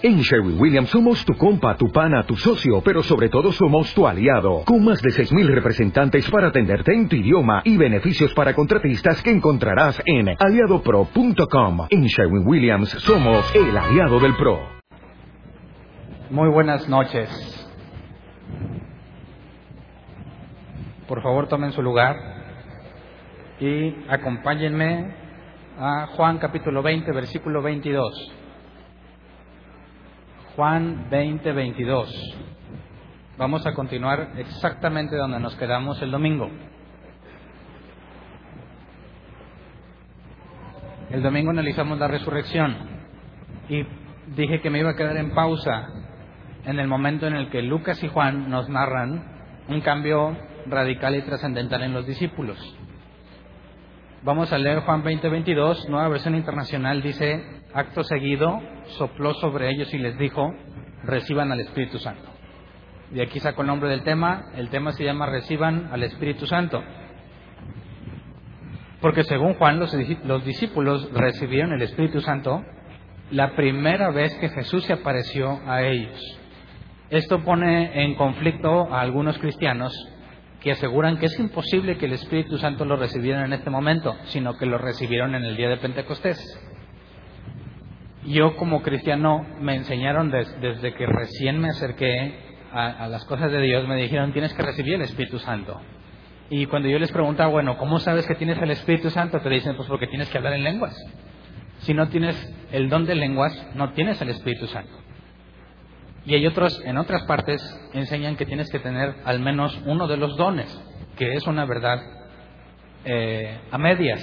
En Sherwin Williams somos tu compa, tu pana, tu socio, pero sobre todo somos tu aliado, con más de 6.000 representantes para atenderte en tu idioma y beneficios para contratistas que encontrarás en aliadopro.com. En Sherwin Williams somos el aliado del PRO. Muy buenas noches. Por favor tomen su lugar y acompáñenme a Juan capítulo 20, versículo 22. Juan 20, 22. Vamos a continuar exactamente donde nos quedamos el domingo. El domingo analizamos la resurrección y dije que me iba a quedar en pausa en el momento en el que Lucas y Juan nos narran un cambio radical y trascendental en los discípulos. Vamos a leer Juan 20, 22, nueva versión internacional, dice, acto seguido, sopló sobre ellos y les dijo, reciban al Espíritu Santo. Y aquí saco el nombre del tema, el tema se llama reciban al Espíritu Santo. Porque según Juan, los, los discípulos recibieron el Espíritu Santo la primera vez que Jesús se apareció a ellos. Esto pone en conflicto a algunos cristianos que aseguran que es imposible que el Espíritu Santo lo recibieran en este momento, sino que lo recibieron en el día de Pentecostés. Yo como cristiano me enseñaron desde que recién me acerqué a, las cosas de Dios, me dijeron tienes que recibir el Espíritu Santo. Y cuando yo les preguntaba, bueno, ¿cómo sabes que tienes el Espíritu Santo? Te dicen, pues porque tienes que hablar en lenguas. Si no tienes el don de lenguas, no tienes el Espíritu Santo. Y hay otros, en otras partes, enseñan que tienes que tener al menos uno de los dones, que es una verdad eh, a medias.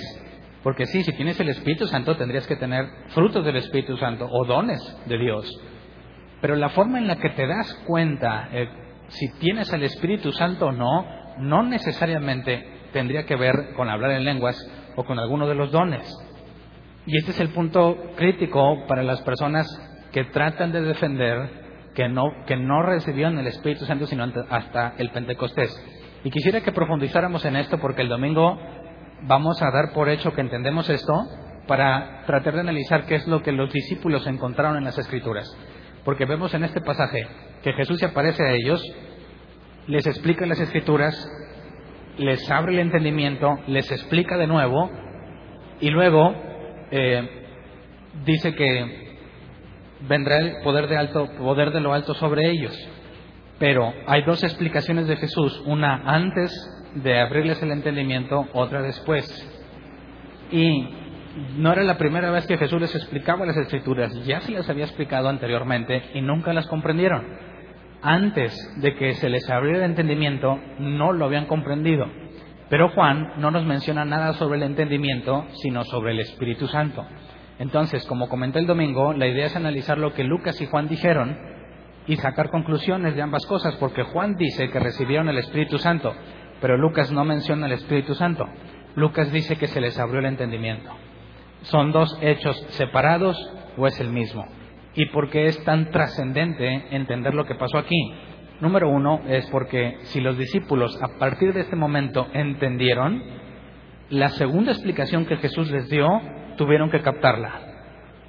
Porque sí, si tienes el Espíritu Santo, tendrías que tener frutos del Espíritu Santo o dones de Dios. Pero la forma en la que te das cuenta eh, si tienes el Espíritu Santo o no, no necesariamente tendría que ver con hablar en lenguas o con alguno de los dones. Y este es el punto crítico para las personas que tratan de defender que no, que no recibieron el Espíritu Santo sino hasta el Pentecostés. Y quisiera que profundizáramos en esto porque el domingo vamos a dar por hecho que entendemos esto para tratar de analizar qué es lo que los discípulos encontraron en las Escrituras. Porque vemos en este pasaje que Jesús se aparece a ellos, les explica las Escrituras, les abre el entendimiento, les explica de nuevo y luego eh, dice que vendrá el poder de, alto, poder de lo alto sobre ellos. Pero hay dos explicaciones de Jesús, una antes de abrirles el entendimiento, otra después. Y no era la primera vez que Jesús les explicaba las escrituras, ya se les había explicado anteriormente y nunca las comprendieron. Antes de que se les abriera el entendimiento, no lo habían comprendido. Pero Juan no nos menciona nada sobre el entendimiento, sino sobre el Espíritu Santo. Entonces, como comenté el domingo, la idea es analizar lo que Lucas y Juan dijeron y sacar conclusiones de ambas cosas, porque Juan dice que recibieron el Espíritu Santo, pero Lucas no menciona el Espíritu Santo. Lucas dice que se les abrió el entendimiento. ¿Son dos hechos separados o es el mismo? ¿Y por qué es tan trascendente entender lo que pasó aquí? Número uno es porque si los discípulos a partir de este momento entendieron, la segunda explicación que Jesús les dio tuvieron que captarla.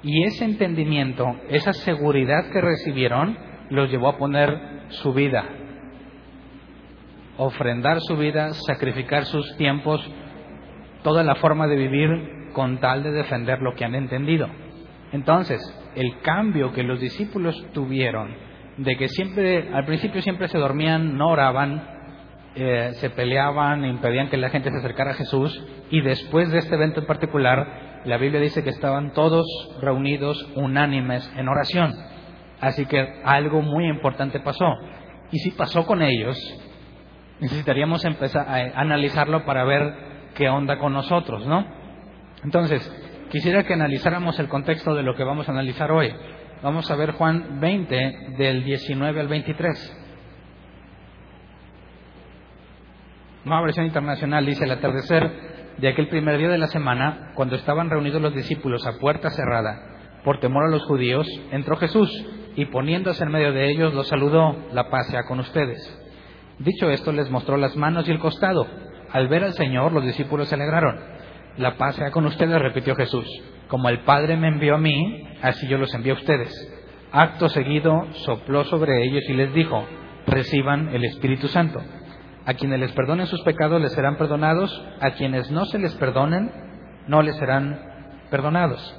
Y ese entendimiento, esa seguridad que recibieron, los llevó a poner su vida, ofrendar su vida, sacrificar sus tiempos, toda la forma de vivir con tal de defender lo que han entendido. Entonces, el cambio que los discípulos tuvieron, de que siempre, al principio siempre se dormían, no oraban, eh, se peleaban, impedían que la gente se acercara a Jesús, y después de este evento en particular, la Biblia dice que estaban todos reunidos unánimes en oración. Así que algo muy importante pasó. Y si pasó con ellos, necesitaríamos empezar a analizarlo para ver qué onda con nosotros, ¿no? Entonces, quisiera que analizáramos el contexto de lo que vamos a analizar hoy. Vamos a ver Juan 20 del 19 al 23. Nueva versión internacional dice el atardecer de aquel primer día de la semana, cuando estaban reunidos los discípulos a puerta cerrada, por temor a los judíos, entró Jesús y poniéndose en medio de ellos los saludó, la paz sea con ustedes. Dicho esto, les mostró las manos y el costado. Al ver al Señor, los discípulos se alegraron. La paz sea con ustedes, repitió Jesús. Como el Padre me envió a mí, así yo los envío a ustedes. Acto seguido sopló sobre ellos y les dijo, reciban el Espíritu Santo. A quienes les perdonen sus pecados les serán perdonados, a quienes no se les perdonen no les serán perdonados.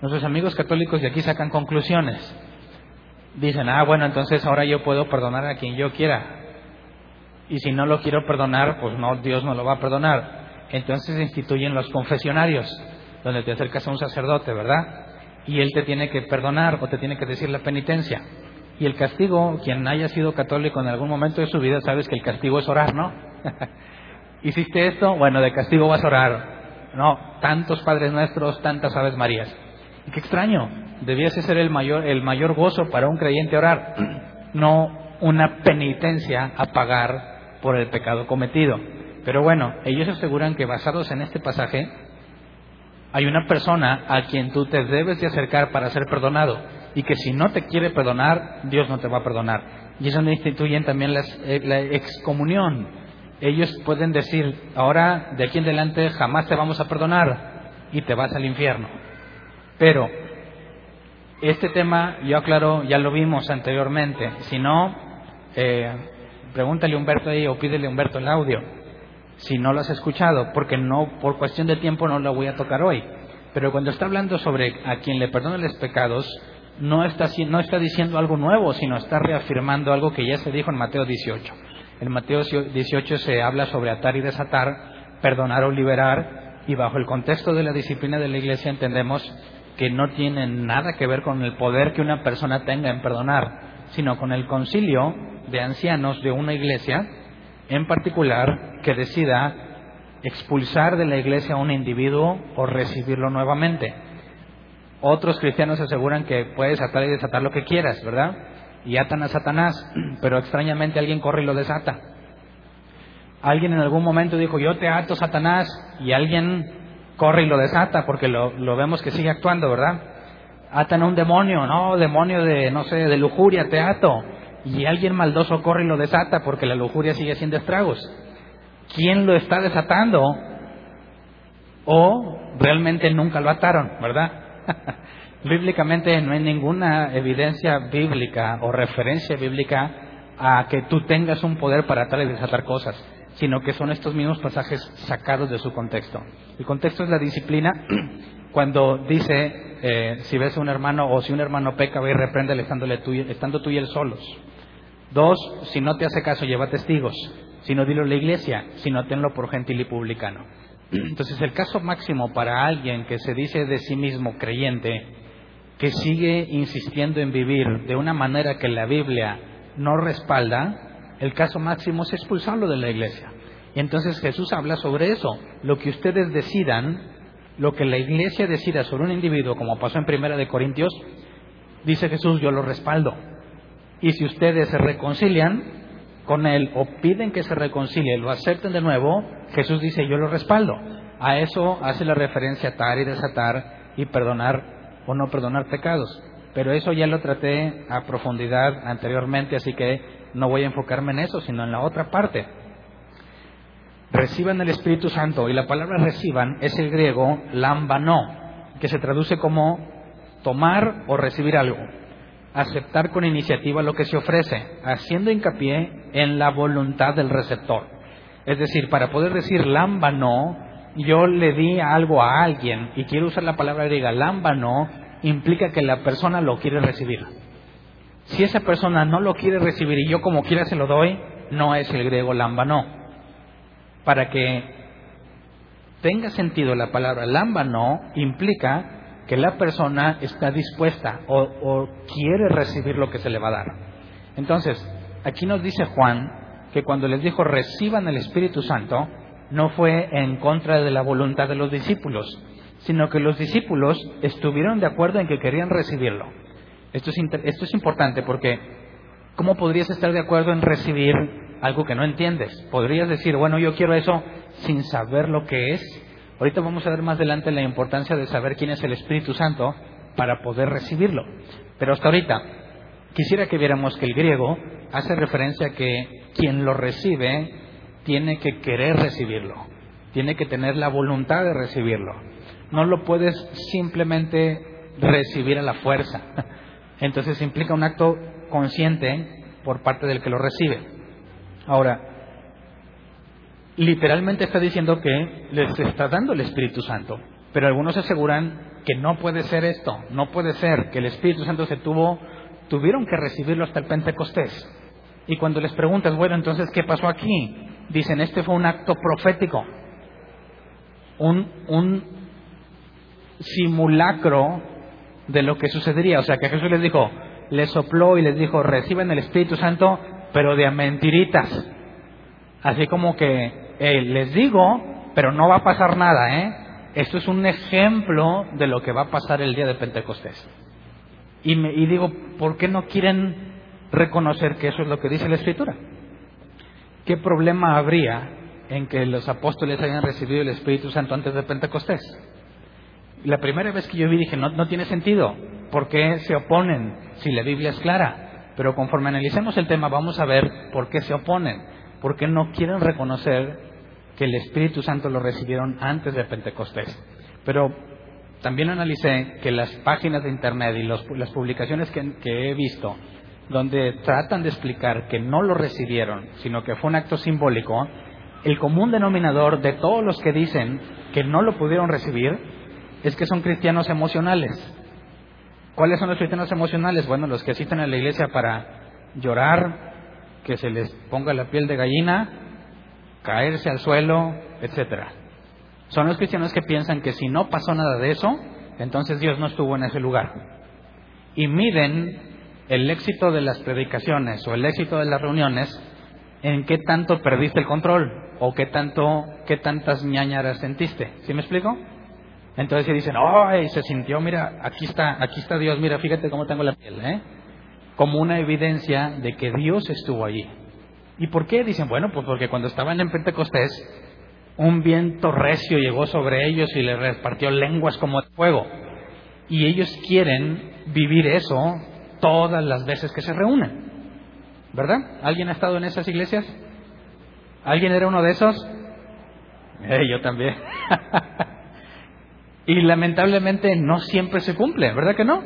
Nuestros amigos católicos de aquí sacan conclusiones. Dicen, ah, bueno, entonces ahora yo puedo perdonar a quien yo quiera. Y si no lo quiero perdonar, pues no, Dios no lo va a perdonar. Entonces instituyen los confesionarios, donde te acercas a un sacerdote, ¿verdad? Y él te tiene que perdonar o te tiene que decir la penitencia. Y el castigo, quien haya sido católico en algún momento de su vida, sabes que el castigo es orar, ¿no? Hiciste esto, bueno, de castigo vas a orar. No, tantos Padres Nuestros, tantas Aves Marías. Y qué extraño, debiese ser el mayor, el mayor gozo para un creyente orar, no una penitencia a pagar por el pecado cometido. Pero bueno, ellos aseguran que basados en este pasaje, hay una persona a quien tú te debes de acercar para ser perdonado y que si no te quiere perdonar, Dios no te va a perdonar. Y eso no instituyen también eh, la excomunión. Ellos pueden decir, ahora de aquí en adelante jamás te vamos a perdonar y te vas al infierno. Pero este tema, yo aclaro, ya lo vimos anteriormente. Si no, eh, pregúntale a Humberto ahí o pídele a Humberto el audio. Si no lo has escuchado, porque no, por cuestión de tiempo no lo voy a tocar hoy. Pero cuando está hablando sobre a quien le perdona los pecados, no está, no está diciendo algo nuevo, sino está reafirmando algo que ya se dijo en Mateo 18. En Mateo 18 se habla sobre atar y desatar, perdonar o liberar, y bajo el contexto de la disciplina de la Iglesia entendemos que no tienen nada que ver con el poder que una persona tenga en perdonar, sino con el concilio de ancianos de una iglesia, en particular, que decida expulsar de la iglesia a un individuo o recibirlo nuevamente. Otros cristianos aseguran que puedes atar y desatar lo que quieras, ¿verdad? Y atan a Satanás, pero extrañamente alguien corre y lo desata. Alguien en algún momento dijo, yo te ato, Satanás, y alguien corre y lo desata porque lo, vemos que sigue actuando, ¿verdad? Atan a un demonio, no, demonio de, no sé, de lujuria, te ato. Y alguien maldoso corre y lo desata porque la lujuria sigue haciendo estragos. ¿Quién lo está desatando? O realmente nunca lo ataron, ¿verdad? Bíblicamente no hay ninguna evidencia bíblica o referencia bíblica a que tú tengas un poder para atar y desatar cosas sino que son estos mismos pasajes sacados de su contexto. El contexto es la disciplina, cuando dice, eh, si ves a un hermano o si un hermano peca, ve y repréndele estando tú y él solos. Dos, si no te hace caso, lleva testigos. Si no, dilo a la iglesia. Si no, tenlo por gentil y publicano. Entonces, el caso máximo para alguien que se dice de sí mismo creyente, que sigue insistiendo en vivir de una manera que la Biblia no respalda, el caso máximo es expulsarlo de la iglesia. Y entonces Jesús habla sobre eso. Lo que ustedes decidan, lo que la iglesia decida sobre un individuo, como pasó en Primera de Corintios, dice Jesús, yo lo respaldo. Y si ustedes se reconcilian con él o piden que se reconcilie, lo acepten de nuevo, Jesús dice, yo lo respaldo. A eso hace la referencia atar y desatar y perdonar o no perdonar pecados. Pero eso ya lo traté a profundidad anteriormente, así que no voy a enfocarme en eso, sino en la otra parte. Reciban el Espíritu Santo, y la palabra reciban es el griego lambano, que se traduce como tomar o recibir algo, aceptar con iniciativa lo que se ofrece, haciendo hincapié en la voluntad del receptor. Es decir, para poder decir lambano, yo le di algo a alguien y quiero usar la palabra griega lambano, implica que la persona lo quiere recibir. Si esa persona no lo quiere recibir y yo como quiera se lo doy, no es el griego lámbano. Para que tenga sentido la palabra lámbano, implica que la persona está dispuesta o, o quiere recibir lo que se le va a dar. Entonces, aquí nos dice Juan que cuando les dijo reciban el Espíritu Santo, no fue en contra de la voluntad de los discípulos, sino que los discípulos estuvieron de acuerdo en que querían recibirlo. Esto es, esto es importante porque ¿cómo podrías estar de acuerdo en recibir algo que no entiendes? Podrías decir, bueno, yo quiero eso sin saber lo que es. Ahorita vamos a ver más adelante la importancia de saber quién es el Espíritu Santo para poder recibirlo. Pero hasta ahorita, quisiera que viéramos que el griego hace referencia a que quien lo recibe tiene que querer recibirlo, tiene que tener la voluntad de recibirlo. No lo puedes simplemente recibir a la fuerza. Entonces implica un acto consciente por parte del que lo recibe. Ahora, literalmente está diciendo que les está dando el Espíritu Santo, pero algunos aseguran que no puede ser esto, no puede ser que el Espíritu Santo se tuvo, tuvieron que recibirlo hasta el Pentecostés. Y cuando les preguntas, bueno, entonces, ¿qué pasó aquí? Dicen, este fue un acto profético, un, un simulacro de lo que sucedería. O sea, que Jesús les dijo, les sopló y les dijo, reciban el Espíritu Santo, pero de a mentiritas. Así como que les digo, pero no va a pasar nada, ¿eh? Esto es un ejemplo de lo que va a pasar el día de Pentecostés. Y, me, y digo, ¿por qué no quieren reconocer que eso es lo que dice la Escritura? ¿Qué problema habría en que los apóstoles hayan recibido el Espíritu Santo antes de Pentecostés? La primera vez que yo vi dije, no, no tiene sentido. ¿Por qué se oponen si la Biblia es clara? Pero conforme analicemos el tema vamos a ver por qué se oponen. Porque no quieren reconocer que el Espíritu Santo lo recibieron antes de Pentecostés. Pero también analicé que las páginas de Internet y las publicaciones que he visto, donde tratan de explicar que no lo recibieron, sino que fue un acto simbólico, el común denominador de todos los que dicen que no lo pudieron recibir es que son cristianos emocionales. ¿Cuáles son los cristianos emocionales? Bueno, los que asisten a la iglesia para llorar, que se les ponga la piel de gallina, caerse al suelo, etcétera. Son los cristianos que piensan que si no pasó nada de eso, entonces Dios no estuvo en ese lugar. Y miden el éxito de las predicaciones o el éxito de las reuniones en qué tanto perdiste el control o qué tanto qué tantas ñañaras sentiste. ¿Sí me explico? Entonces se dicen, ¡ay! Se sintió, mira, aquí está, aquí está Dios, mira, fíjate cómo tengo la piel, ¿eh? Como una evidencia de que Dios estuvo allí. ¿Y por qué? Dicen, bueno, pues porque cuando estaban en Pentecostés, un viento recio llegó sobre ellos y les repartió lenguas como de fuego. Y ellos quieren vivir eso todas las veces que se reúnen. ¿Verdad? ¿Alguien ha estado en esas iglesias? ¿Alguien era uno de esos? Eh, yo también. Y lamentablemente no siempre se cumple, ¿verdad que no?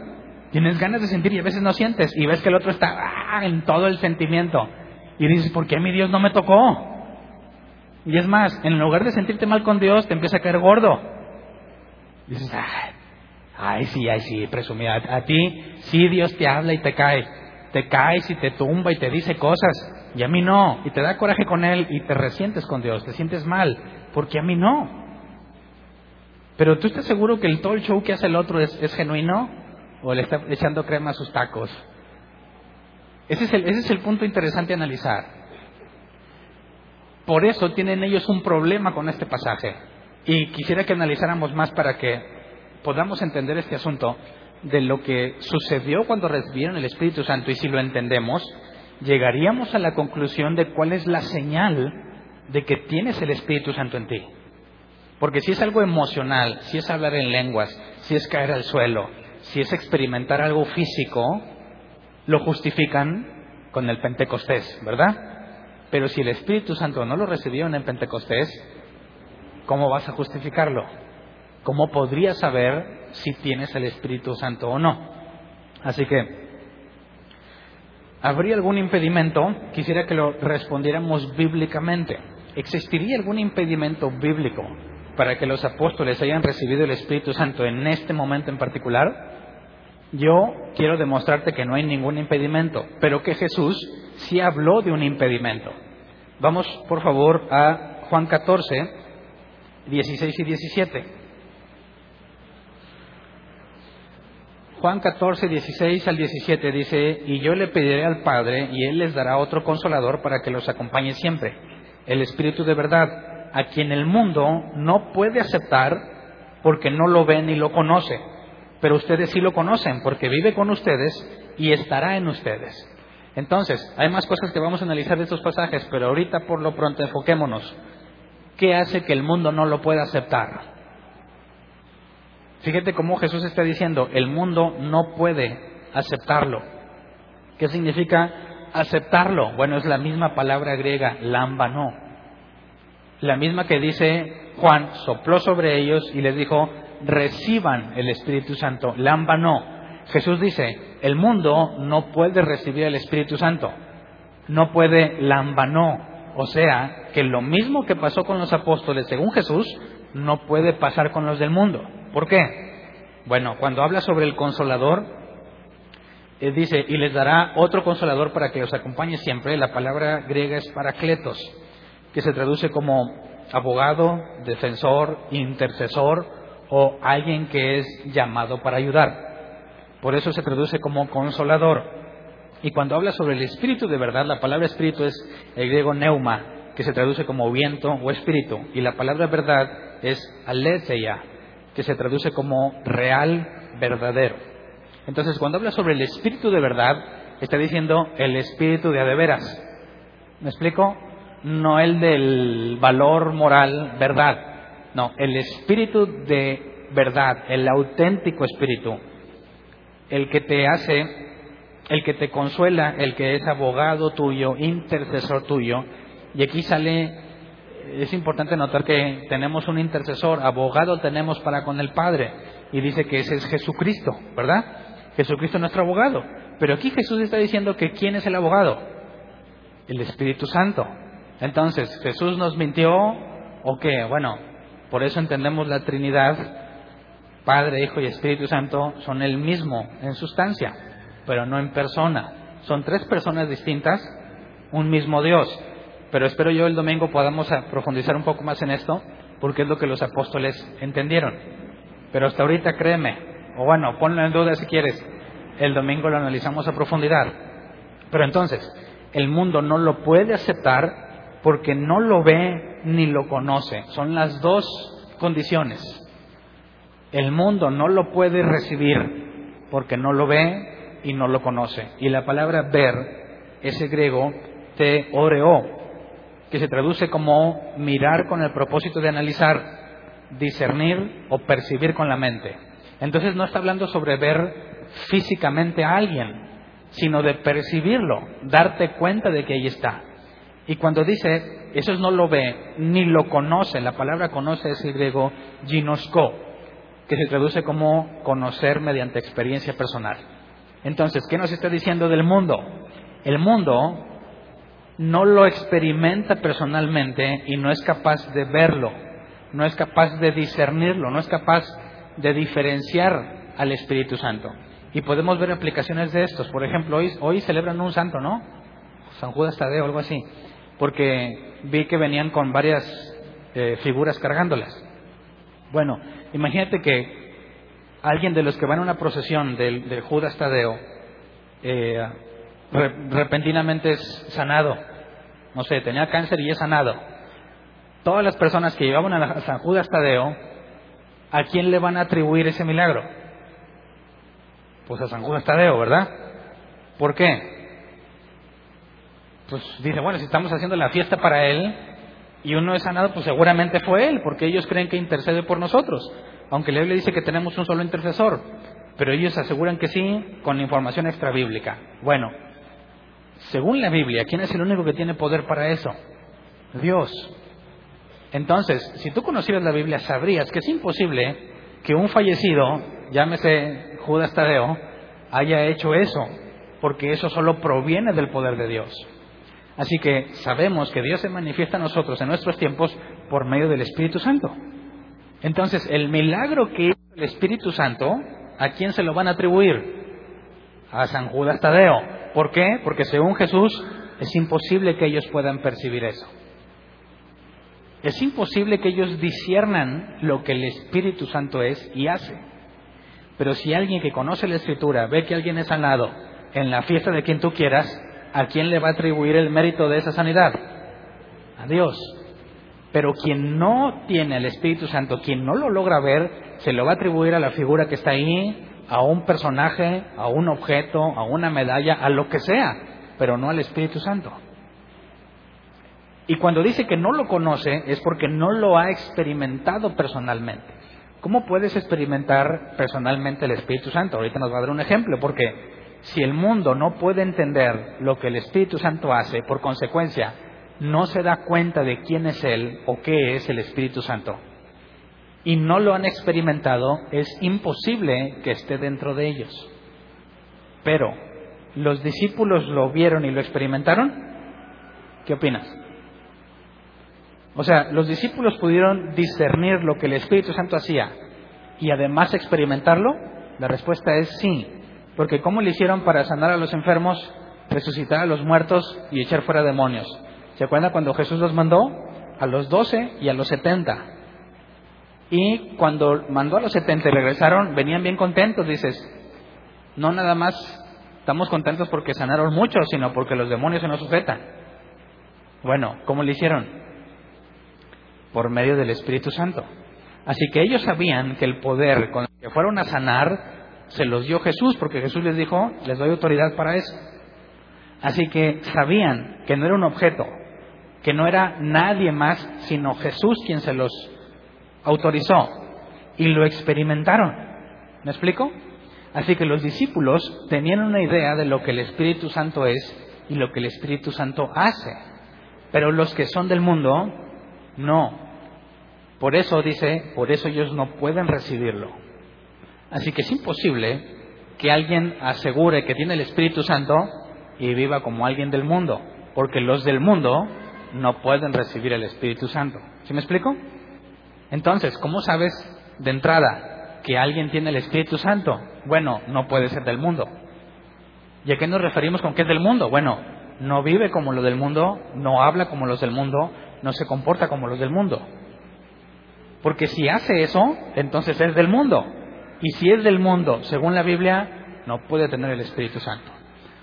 Tienes ganas de sentir y a veces no sientes y ves que el otro está ah, en todo el sentimiento. Y dices, ¿por qué mi Dios no me tocó? Y es más, en lugar de sentirte mal con Dios, te empieza a caer gordo. dices, ay, sí, ay sí, presumida. A, a ti sí Dios te habla y te cae. Te caes y te tumba y te dice cosas. Y a mí no. Y te da coraje con Él y te resientes con Dios. Te sientes mal. Porque a mí no. Pero tú estás seguro que el, todo show que hace el otro es, genuino o le está echando crema a sus tacos. Ese es, el, ese es el punto interesante a analizar. Por eso tienen ellos un problema con este pasaje. Y quisiera que analizáramos más para que podamos entender este asunto de lo que sucedió cuando recibieron el Espíritu Santo. Y si lo entendemos, llegaríamos a la conclusión de cuál es la señal de que tienes el Espíritu Santo en ti. Porque si es algo emocional, si es hablar en lenguas, si es caer al suelo, si es experimentar algo físico, lo justifican con el Pentecostés, ¿verdad? Pero si el Espíritu Santo no lo recibieron en Pentecostés, ¿cómo vas a justificarlo? ¿Cómo podrías saber si tienes el Espíritu Santo o no? Así que, ¿habría algún impedimento? Quisiera que lo respondiéramos bíblicamente. ¿Existiría algún impedimento bíblico para que los apóstoles hayan recibido el Espíritu Santo en este momento en particular, yo quiero demostrarte que no hay ningún impedimento, pero que Jesús sí habló de un impedimento. Vamos, por favor, a Juan 14, 16 y 17. Juan 14, 16 al 17 dice, y yo le pediré al Padre, y Él les dará otro consolador para que los acompañe siempre, el Espíritu de verdad a quien el mundo no puede aceptar porque no lo ve ni lo conoce, pero ustedes sí lo conocen porque vive con ustedes y estará en ustedes. Entonces, hay más cosas que vamos a analizar de estos pasajes, pero ahorita por lo pronto enfoquémonos. ¿Qué hace que el mundo no lo pueda aceptar? Fíjate cómo Jesús está diciendo, el mundo no puede aceptarlo. ¿Qué significa aceptarlo? Bueno, es la misma palabra griega, lambano la misma que dice Juan, sopló sobre ellos y les dijo, reciban el Espíritu Santo. Lamba no. Jesús dice, el mundo no puede recibir el Espíritu Santo, no puede lambanó, o sea, que lo mismo que pasó con los apóstoles según Jesús, no puede pasar con los del mundo. ¿Por qué? Bueno, cuando habla sobre el consolador, eh, dice, y les dará otro consolador para que los acompañe siempre. La palabra griega es paracletos, que se traduce como abogado, defensor, intercesor o alguien que es llamado para ayudar. Por eso se traduce como consolador. Y cuando habla sobre el espíritu de verdad, la palabra espíritu es el griego neuma, que se traduce como viento o espíritu. Y la palabra verdad es aletheia, que se traduce como real, verdadero. Entonces, cuando habla sobre el espíritu de verdad, está diciendo el espíritu de adeveras. ¿Me explico? No el del valor moral, verdad. No, el espíritu de verdad, el auténtico espíritu el que te hace, el que te consuela, el que es abogado tuyo, intercesor tuyo. Y aquí sale, es importante notar que tenemos un intercesor, abogado tenemos para con el Padre. Y dice que ese es Jesucristo, ¿verdad? Jesucristo es nuestro abogado. Pero aquí Jesús está diciendo que ¿quién es el abogado? El Espíritu Santo. Entonces, ¿Jesús nos mintió o qué? Bueno, por eso entendemos la Trinidad Padre, Hijo y Espíritu Santo son el mismo en sustancia, pero no en persona. Son tres personas distintas, un mismo Dios. Pero espero yo el domingo podamos profundizar un poco más en esto, porque es lo que los apóstoles entendieron. Pero hasta ahorita créeme, o bueno, ponlo en duda si quieres, el domingo lo analizamos a profundidad. Pero entonces, el mundo no lo puede aceptar porque no lo ve ni lo conoce. Son las dos condiciones. El mundo no lo puede recibir porque no lo ve y no lo conoce. Y la palabra ver es el griego te oreo, que se traduce como mirar con el propósito de analizar, discernir o percibir con la mente. Entonces no está hablando sobre ver físicamente a alguien, sino de percibirlo, darte cuenta de que ahí está. Y cuando dice, eso no lo ve ni lo conoce, la palabra conoce es el griego ginosko, que se traduce como conocer mediante experiencia personal. Entonces, ¿qué nos está diciendo del mundo? El mundo no lo experimenta personalmente y no es capaz de verlo, no es capaz de discernirlo, no es capaz de diferenciar al Espíritu Santo. Y podemos ver aplicaciones de estos. Por ejemplo, hoy, hoy celebran un santo, ¿no? San Judas Tadeo, algo así. Porque vi que venían con varias eh, figuras cargándolas. Bueno, Imagínate que alguien de los que van a una procesión del, Judas Tadeo eh, repentinamente es sanado. No sé, tenía cáncer y es sanado. Todas las personas que llevaban a San Judas Tadeo, ¿a quién le van a atribuir ese milagro? Pues a San Judas Tadeo, ¿verdad? ¿Por qué? Pues dice, bueno, si estamos haciendo la fiesta para él, y uno es sanado, pues seguramente fue él, porque ellos creen que intercede por nosotros. Aunque la Biblia dice que tenemos un solo intercesor, pero ellos aseguran que sí con información extrabíblica. Bueno, según la Biblia, ¿quién es el único que tiene poder para eso? Dios. Entonces, si tú conocieras la Biblia, sabrías que es imposible que un fallecido, llámese Judas Tadeo, haya hecho eso, porque eso solo proviene del poder de Dios. Así que sabemos que Dios se manifiesta a nosotros en nuestros tiempos por medio del Espíritu Santo. Entonces, el milagro que hizo el Espíritu Santo, ¿a quién se lo van a atribuir? A San Judas Tadeo. ¿Por qué? Porque según Jesús es imposible que ellos puedan percibir eso. Es imposible que ellos disciernan lo que el Espíritu Santo es y hace. Pero si alguien que conoce la Escritura ve que alguien es sanado en la fiesta de quien tú quieras, ¿a quién le va a atribuir el mérito de esa sanidad? A Dios. Pero quien no tiene el Espíritu Santo, quien no lo logra ver, se lo va a atribuir a la figura que está ahí, a un personaje, a un objeto, a una medalla, a lo que sea, pero no al Espíritu Santo. Y cuando dice que no lo conoce es porque no lo ha experimentado personalmente. ¿Cómo puedes experimentar personalmente el Espíritu Santo? Ahorita nos va a dar un ejemplo, porque si el mundo no puede entender lo que el Espíritu Santo hace, por consecuencia, no se da cuenta de quién es Él o qué es el Espíritu Santo, y no lo han experimentado, es imposible que esté dentro de ellos. pero los discípulos lo vieron y lo experimentaron, ¿qué opinas? O sea, los discípulos pudieron discernir lo que el Espíritu Santo hacía y además experimentarlo. La respuesta es sí, porque ¿cómo le hicieron para sanar a los enfermos, resucitar a los muertos y echar fuera demonios? ¿Se acuerdan cuando Jesús los mandó? A los doce y a los setenta. Y cuando mandó a los setenta y regresaron, venían bien contentos, dices, no nada más estamos contentos porque sanaron muchos, sino porque los demonios se nos sujetan. Bueno, ¿cómo le hicieron? por medio del Espíritu Santo. Así que ellos sabían que el poder con el que fueron a sanar se los dio Jesús, porque Jesús les dijo, les doy autoridad para eso. Así que sabían que no era un objeto, que no era nadie más, sino Jesús quien se los autorizó y lo experimentaron. ¿Me explico? Así que los discípulos tenían una idea de lo que el Espíritu Santo es y lo que el Espíritu Santo hace. Pero los que son del mundo, no. Por eso dice, por eso ellos no pueden recibirlo. Así que es imposible que alguien asegure que tiene el Espíritu Santo y viva como alguien del mundo, porque los del mundo no pueden recibir el Espíritu Santo. ¿Sí me explico? Entonces, ¿cómo sabes de entrada que alguien tiene el Espíritu Santo? Bueno, no puede ser del mundo. ¿Y a qué nos referimos con que es del mundo? Bueno, no vive como lo del mundo, no habla como los del mundo, no se comporta como los del mundo. Porque si hace eso, entonces es del mundo. Y si es del mundo, según la Biblia, no puede tener el Espíritu Santo.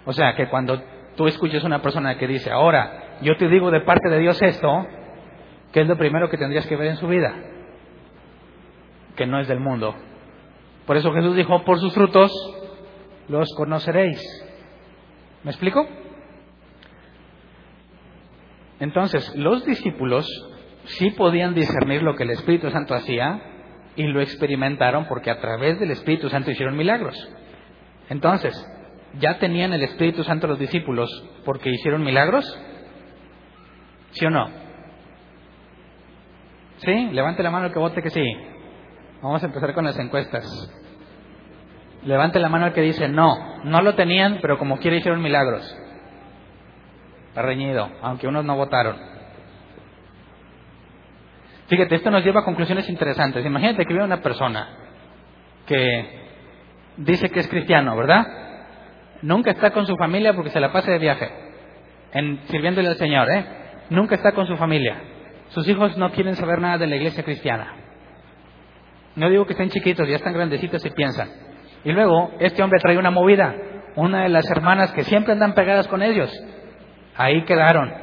O sea que cuando tú escuches a una persona que dice, ahora, yo te digo de parte de Dios esto, ¿qué es lo primero que tendrías que ver en su vida? Que no es del mundo. Por eso Jesús dijo, por sus frutos los conoceréis. ¿Me explico? Entonces, los discípulos sí podían discernir lo que el Espíritu Santo hacía y lo experimentaron porque a través del Espíritu Santo hicieron milagros. Entonces, ¿ya tenían el Espíritu Santo los discípulos porque hicieron milagros? ¿Sí o no? ¿Sí? Levante la mano el que vote que sí. Vamos a empezar con las encuestas. Levante la mano el que dice no, no lo tenían, pero como quiere hicieron milagros. Está reñido, aunque unos no votaron. Fíjate, esto nos lleva a conclusiones interesantes. Imagínate que viene una persona que dice que es cristiano, ¿verdad? Nunca está con su familia porque se la pasa de viaje, en, sirviéndole al Señor, ¿eh? Nunca está con su familia. Sus hijos no quieren saber nada de la iglesia cristiana. No digo que estén chiquitos, ya están grandecitos y piensan. Y luego, este hombre trae una movida. Una de las hermanas que siempre andan pegadas con ellos, Ahí quedaron.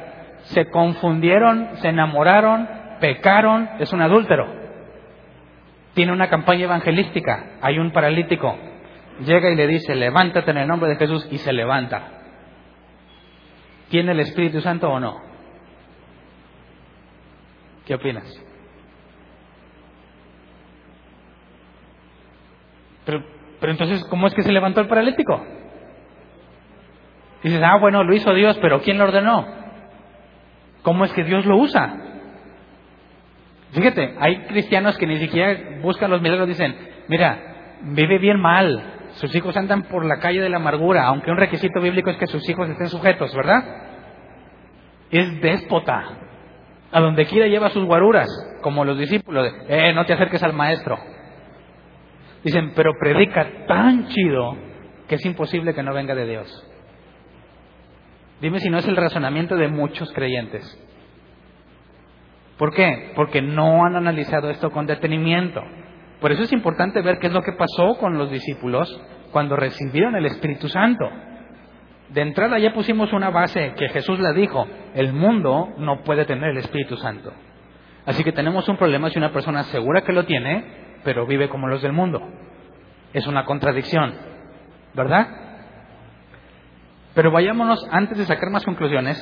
Se confundieron, se enamoraron, pecaron, es un adúltero. Tiene una campaña evangelística, hay un paralítico. Llega y le dice, levántate en el nombre de Jesús y se levanta. ¿Tiene el Espíritu Santo o no? ¿Qué opinas? Pero, pero entonces, ¿cómo es que se levantó el paralítico? Dices, ah, bueno, lo hizo Dios, pero ¿quién lo ordenó? ¿Cómo es que Dios lo usa? Fíjate, hay cristianos que ni siquiera buscan los milagros, dicen, mira, vive bien mal, sus hijos andan por la calle de la amargura, aunque un requisito bíblico es que sus hijos estén sujetos, ¿verdad? Es déspota. A donde quiera lleva sus guaruras, como los discípulos, eh, no te acerques al maestro. Dicen, pero predica tan chido que es imposible que no venga de Dios. Dime si no es el razonamiento de muchos creyentes. ¿Por qué? Porque no han analizado esto con detenimiento. Por eso es importante ver qué es lo que pasó con los discípulos cuando recibieron el Espíritu Santo. De entrada ya pusimos una base que Jesús la dijo, el mundo no puede tener el Espíritu Santo. Así que tenemos un problema si una persona asegura que lo tiene, pero vive como los del mundo. Es una contradicción, ¿verdad? Pero vayámonos, antes de sacar más conclusiones,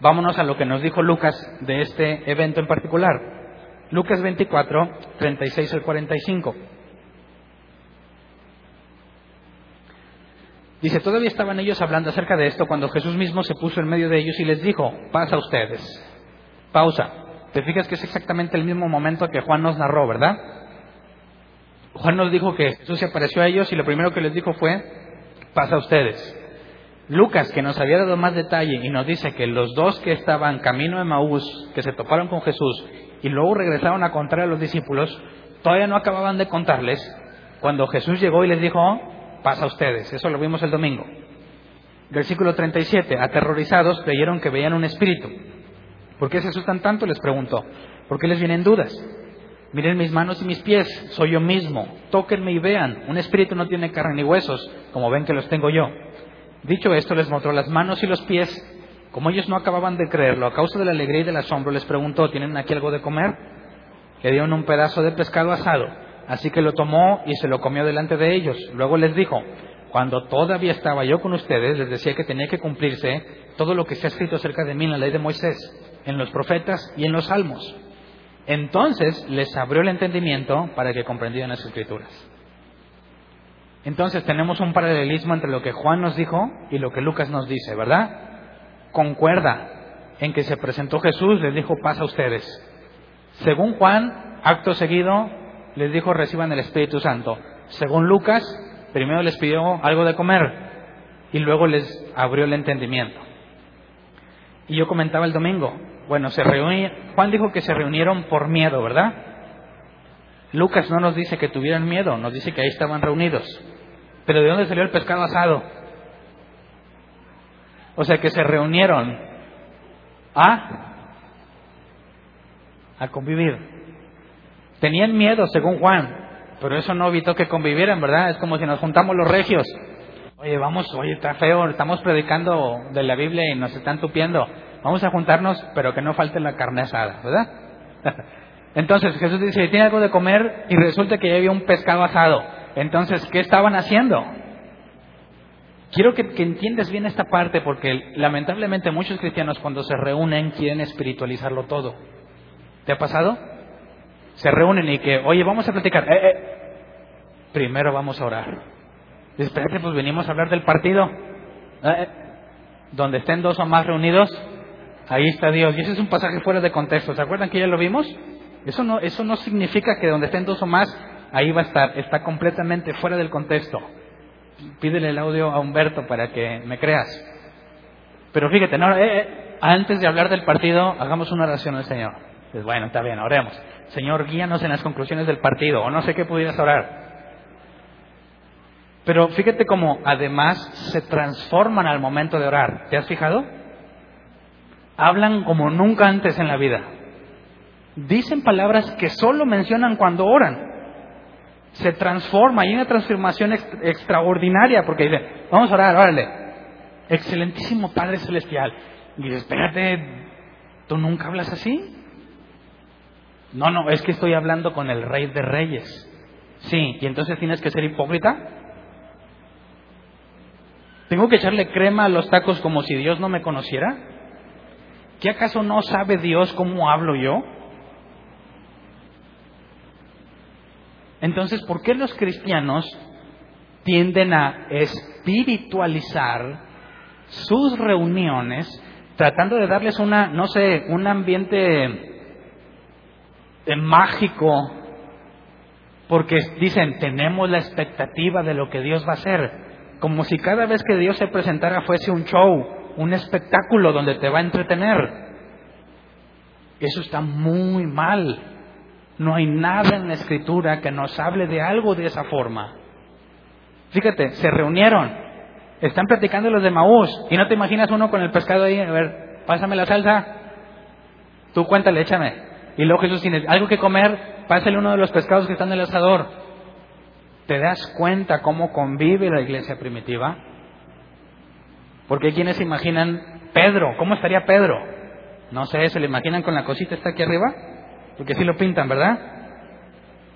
vámonos a lo que nos dijo Lucas de este evento en particular. Lucas 24, 36 al 45. Dice, todavía estaban ellos hablando acerca de esto cuando Jesús mismo se puso en medio de ellos y les dijo, pasa a ustedes. Pausa. Te fijas que es exactamente el mismo momento que Juan nos narró, ¿verdad? Juan nos dijo que Jesús se apareció a ellos y lo primero que les dijo fue, pasa a ustedes. Lucas, que nos había dado más detalle y nos dice que los dos que estaban camino de Maús, que se toparon con Jesús y luego regresaron a contar a los discípulos, todavía no acababan de contarles cuando Jesús llegó y les dijo, pasa a ustedes. Eso lo vimos el domingo. Versículo 37. Aterrorizados creyeron que veían un espíritu. ¿Por qué se asustan tanto? Les preguntó. ¿Por qué les vienen dudas? Miren mis manos y mis pies, soy yo mismo. Tóquenme y vean. Un espíritu no tiene carne ni huesos, como ven que los tengo yo. Dicho esto, les mostró las manos y los pies. Como ellos no acababan de creerlo, a causa de la alegría y del asombro, les preguntó, ¿tienen aquí algo de comer? Le dieron un pedazo de pescado asado. Así que lo tomó y se lo comió delante de ellos. Luego les dijo, cuando todavía estaba yo con ustedes, les decía que tenía que cumplirse todo lo que se ha escrito acerca de mí en la ley de Moisés, en los profetas y en los salmos. Entonces les abrió el entendimiento para que comprendieran las escrituras. Entonces tenemos un paralelismo entre lo que Juan nos dijo y lo que Lucas nos dice, ¿verdad? Concuerda en que se presentó Jesús, les dijo paz a ustedes. Según Juan, acto seguido, les dijo reciban el Espíritu Santo. Según Lucas, primero les pidió algo de comer y luego les abrió el entendimiento. Y yo comentaba el domingo, bueno, se Juan dijo que se reunieron por miedo, ¿verdad? Lucas no nos dice que tuvieran miedo, nos dice que ahí estaban reunidos. Pero ¿de dónde salió el pescado asado? O sea que se reunieron a a convivir. Tenían miedo, según Juan, pero eso no evitó que convivieran, ¿verdad? Es como si nos juntamos los regios. Oye, vamos, oye, está feo, estamos predicando de la Biblia y nos están tupiendo. Vamos a juntarnos, pero que no falte la carne asada, ¿verdad? Entonces Jesús dice, tiene algo de comer y resulta que ya había un pescado asado. Entonces, ¿qué estaban haciendo? Quiero que, que entiendas bien esta parte porque lamentablemente muchos cristianos cuando se reúnen quieren espiritualizarlo todo. ¿Te ha pasado? Se reúnen y que, oye, vamos a platicar. Eh, eh. Primero vamos a orar. Espérate, pues venimos a hablar del partido. Eh, donde estén dos o más reunidos, ahí está Dios. Y ese es un pasaje fuera de contexto. ¿Se acuerdan que ya lo vimos? Eso no, eso no significa que donde estén dos o más, ahí va a estar. Está completamente fuera del contexto. Pídele el audio a Humberto para que me creas. Pero fíjate, no, eh, eh, antes de hablar del partido, hagamos una oración al Señor. Pues bueno, está bien, oremos. Señor, guíanos en las conclusiones del partido, o no sé qué pudieras orar. Pero fíjate cómo además se transforman al momento de orar. ¿Te has fijado? Hablan como nunca antes en la vida dicen palabras que solo mencionan cuando oran. Se transforma, hay una transformación extraordinaria porque dicen, vamos a orar, órale. Excelentísimo Padre Celestial. Y dice, espérate, ¿tú nunca hablas así? No, no, es que estoy hablando con el Rey de Reyes. Sí, y entonces tienes que ser hipócrita. ¿Tengo que echarle crema a los tacos como si Dios no me conociera? ¿Qué acaso no sabe Dios cómo hablo yo? Entonces, ¿por qué los cristianos tienden a espiritualizar sus reuniones tratando de darles una, no sé, un ambiente eh, mágico? Porque dicen, tenemos la expectativa de lo que Dios va a hacer, como si cada vez que Dios se presentara fuese un show, un espectáculo donde te va a entretener. Eso está muy mal. No hay nada en la escritura que nos hable de algo de esa forma. Fíjate, se reunieron, están platicando los de Maús y no te imaginas uno con el pescado ahí, a ver, pásame la salsa, tú cuéntale, échame. Y luego Jesús tiene algo que comer, pásale uno de los pescados que están en el asador. ¿Te das cuenta cómo convive la iglesia primitiva? Porque hay quienes se imaginan Pedro, ¿cómo estaría Pedro? No sé, ¿se le imaginan con la cosita está aquí arriba? Porque así lo pintan, ¿verdad?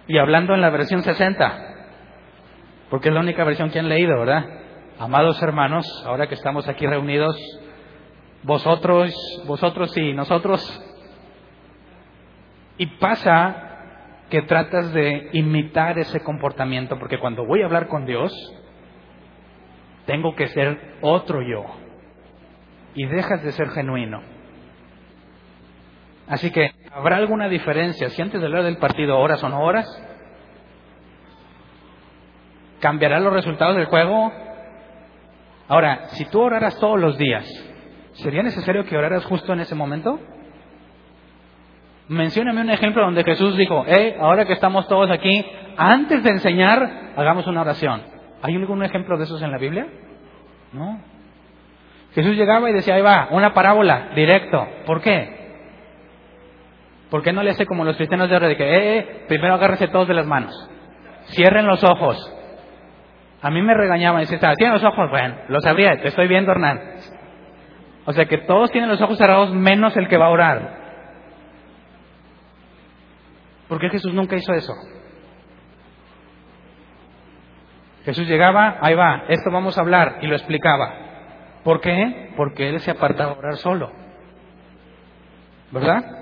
Y hablando en la versión 60, porque es la única versión que han leído, ¿verdad? Amados hermanos, ahora que estamos aquí reunidos, vosotros, vosotros y nosotros, y pasa que tratas de imitar ese comportamiento, porque cuando voy a hablar con Dios, tengo que ser otro yo, y dejas de ser genuino. Así que, ¿habrá alguna diferencia si antes de hablar del partido horas o no horas? ¿Cambiará los resultados del juego? Ahora, si tú oraras todos los días, ¿sería necesario que oraras justo en ese momento? Mencióname un ejemplo donde Jesús dijo, eh, ahora que estamos todos aquí, antes de enseñar, hagamos una oración. ¿Hay algún ejemplo de esos en la Biblia? No. Jesús llegaba y decía, ahí va, una parábola, directo. ¿Por qué? ¿Por qué no le hace como los cristianos de ahora de que, eh, eh primero agárrense todos de las manos, cierren los ojos? A mí me regañaban y decían, ¿tienen los ojos? Bueno, los abría, te estoy viendo, Hernán. O sea que todos tienen los ojos cerrados menos el que va a orar. ¿Por qué Jesús nunca hizo eso? Jesús llegaba, ahí va, esto vamos a hablar, y lo explicaba. ¿Por qué? Porque él se apartaba a orar solo. ¿Verdad?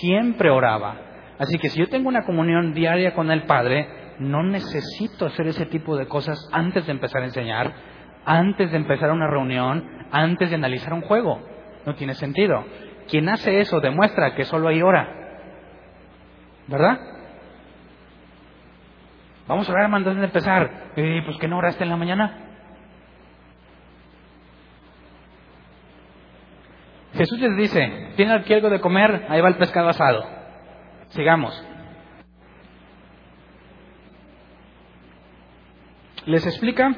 Siempre oraba. Así que si yo tengo una comunión diaria con el Padre, no necesito hacer ese tipo de cosas antes de empezar a enseñar, antes de empezar una reunión, antes de analizar un juego. No tiene sentido. Quien hace eso demuestra que solo hay hora. ¿Verdad? Vamos a orar antes de empezar. Eh, pues que no oraste en la mañana. Jesús les dice, ¿tiene aquí algo de comer? Ahí va el pescado asado. Sigamos. Les explica,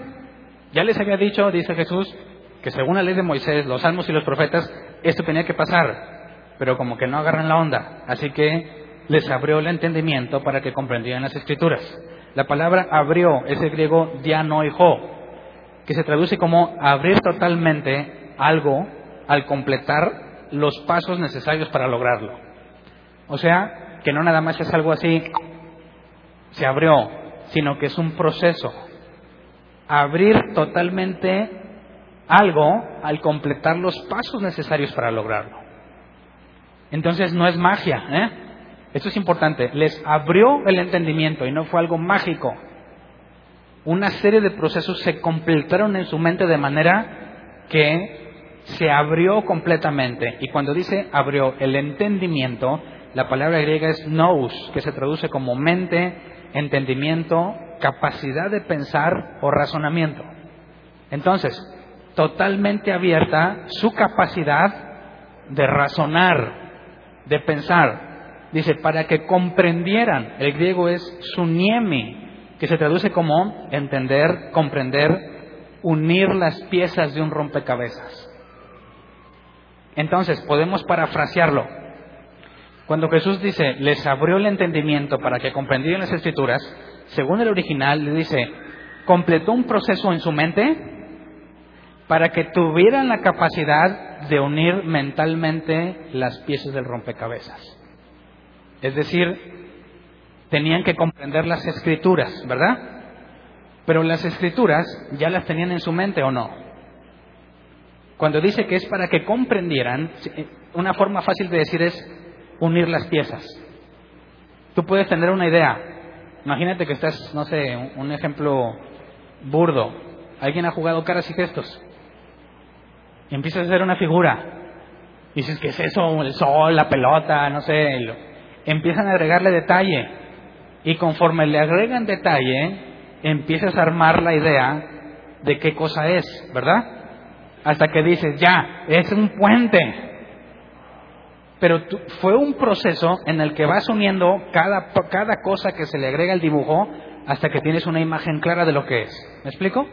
ya les había dicho, dice Jesús, que según la ley de Moisés, los salmos y los profetas, esto tenía que pasar, pero como que no agarran la onda. Así que les abrió el entendimiento para que comprendieran las escrituras. La palabra abrió es el griego dianoijo, que se traduce como abrir totalmente algo al completar los pasos necesarios para lograrlo. O sea, que no nada más es algo así, se abrió, sino que es un proceso. Abrir totalmente algo al completar los pasos necesarios para lograrlo. Entonces no es magia, ¿eh? Esto es importante. Les abrió el entendimiento y no fue algo mágico. Una serie de procesos se completaron en su mente de manera que se abrió completamente. Y cuando dice abrió el entendimiento, la palabra griega es nous, que se traduce como mente, entendimiento, capacidad de pensar o razonamiento. Entonces, totalmente abierta su capacidad de razonar, de pensar, dice, para que comprendieran. El griego es suniemi, que se traduce como entender, comprender, unir las piezas de un rompecabezas. Entonces, podemos parafrasearlo. Cuando Jesús dice, les abrió el entendimiento para que comprendieran las escrituras, según el original, le dice, completó un proceso en su mente para que tuvieran la capacidad de unir mentalmente las piezas del rompecabezas. Es decir, tenían que comprender las escrituras, ¿verdad? Pero las escrituras ya las tenían en su mente o no. Cuando dice que es para que comprendieran, eh, una forma fácil de decir es unir las piezas. Tú puedes tener una idea. Imagínate que estás, no sé, un ejemplo burdo. Alguien ha jugado caras y gestos. Y empiezas a hacer una figura. Y dices, ¿qué es eso? El sol, la pelota, no sé empiezan a agregarle detalle. Y conforme le agregan detalle, empiezas a armar la idea de qué cosa es, ¿verdad? Hasta que dices, ya, es un puente. Pero fue un proceso en el que vas uniendo cada, cada cosa que se le agrega al dibujo hasta que tienes una imagen clara de lo que es. ¿Me explico?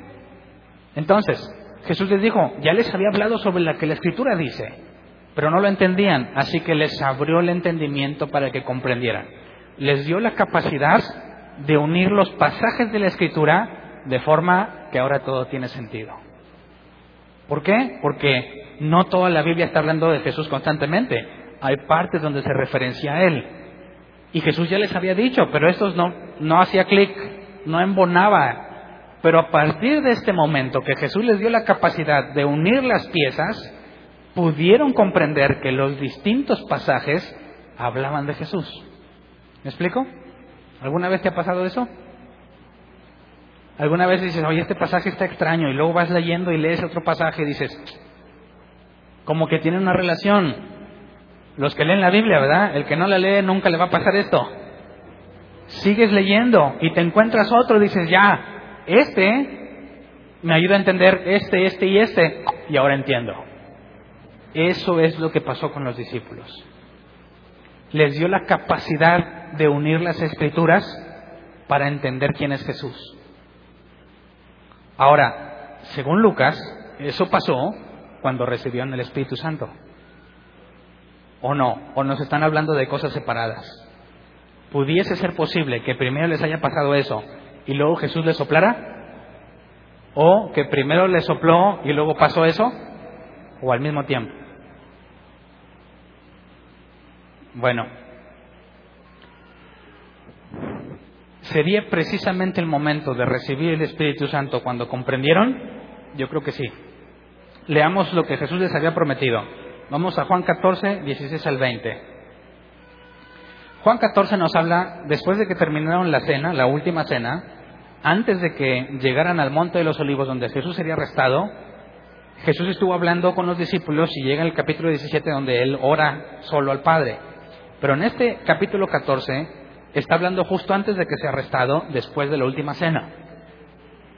Entonces, Jesús les dijo, ya les había hablado sobre lo que la escritura dice pero no lo entendían, así que les abrió el entendimiento para que comprendieran. Les dio la capacidad de unir los pasajes de la escritura de forma que ahora todo tiene sentido. ¿Por qué? Porque no toda la Biblia está hablando de Jesús constantemente. Hay partes donde se referencia a Él. Y Jesús ya les había dicho, pero estos no, no hacía clic, no embonaba. Pero a partir de este momento que Jesús les dio la capacidad de unir las piezas, pudieron comprender que los distintos pasajes hablaban de Jesús. ¿Me explico? ¿Alguna vez te ha pasado eso? ¿Alguna vez dices, oye, este pasaje está extraño y luego vas leyendo y lees otro pasaje y dices, como que tiene una relación? Los que leen la Biblia, ¿verdad? El que no la lee nunca le va a pasar esto. Sigues leyendo y te encuentras otro y dices, ya, este me ayuda a entender este, este y este, y ahora entiendo. Eso es lo que pasó con los discípulos. Les dio la capacidad de unir las escrituras para entender quién es Jesús. Ahora, según Lucas, eso pasó cuando recibieron el Espíritu Santo. ¿O no? ¿O nos están hablando de cosas separadas? ¿Pudiese ser posible que primero les haya pasado eso y luego Jesús les soplara? ¿O que primero les sopló y luego pasó eso? ¿O al mismo tiempo? Bueno, ¿sería precisamente el momento de recibir el Espíritu Santo cuando comprendieron? Yo creo que sí. Leamos lo que Jesús les había prometido. Vamos a Juan 14, 16 al 20. Juan 14 nos habla, después de que terminaron la cena, la última cena, antes de que llegaran al monte de los olivos donde Jesús sería arrestado, Jesús estuvo hablando con los discípulos y llega el capítulo 17 donde él ora solo al Padre. Pero en este capítulo 14 está hablando justo antes de que sea arrestado, después de la última cena.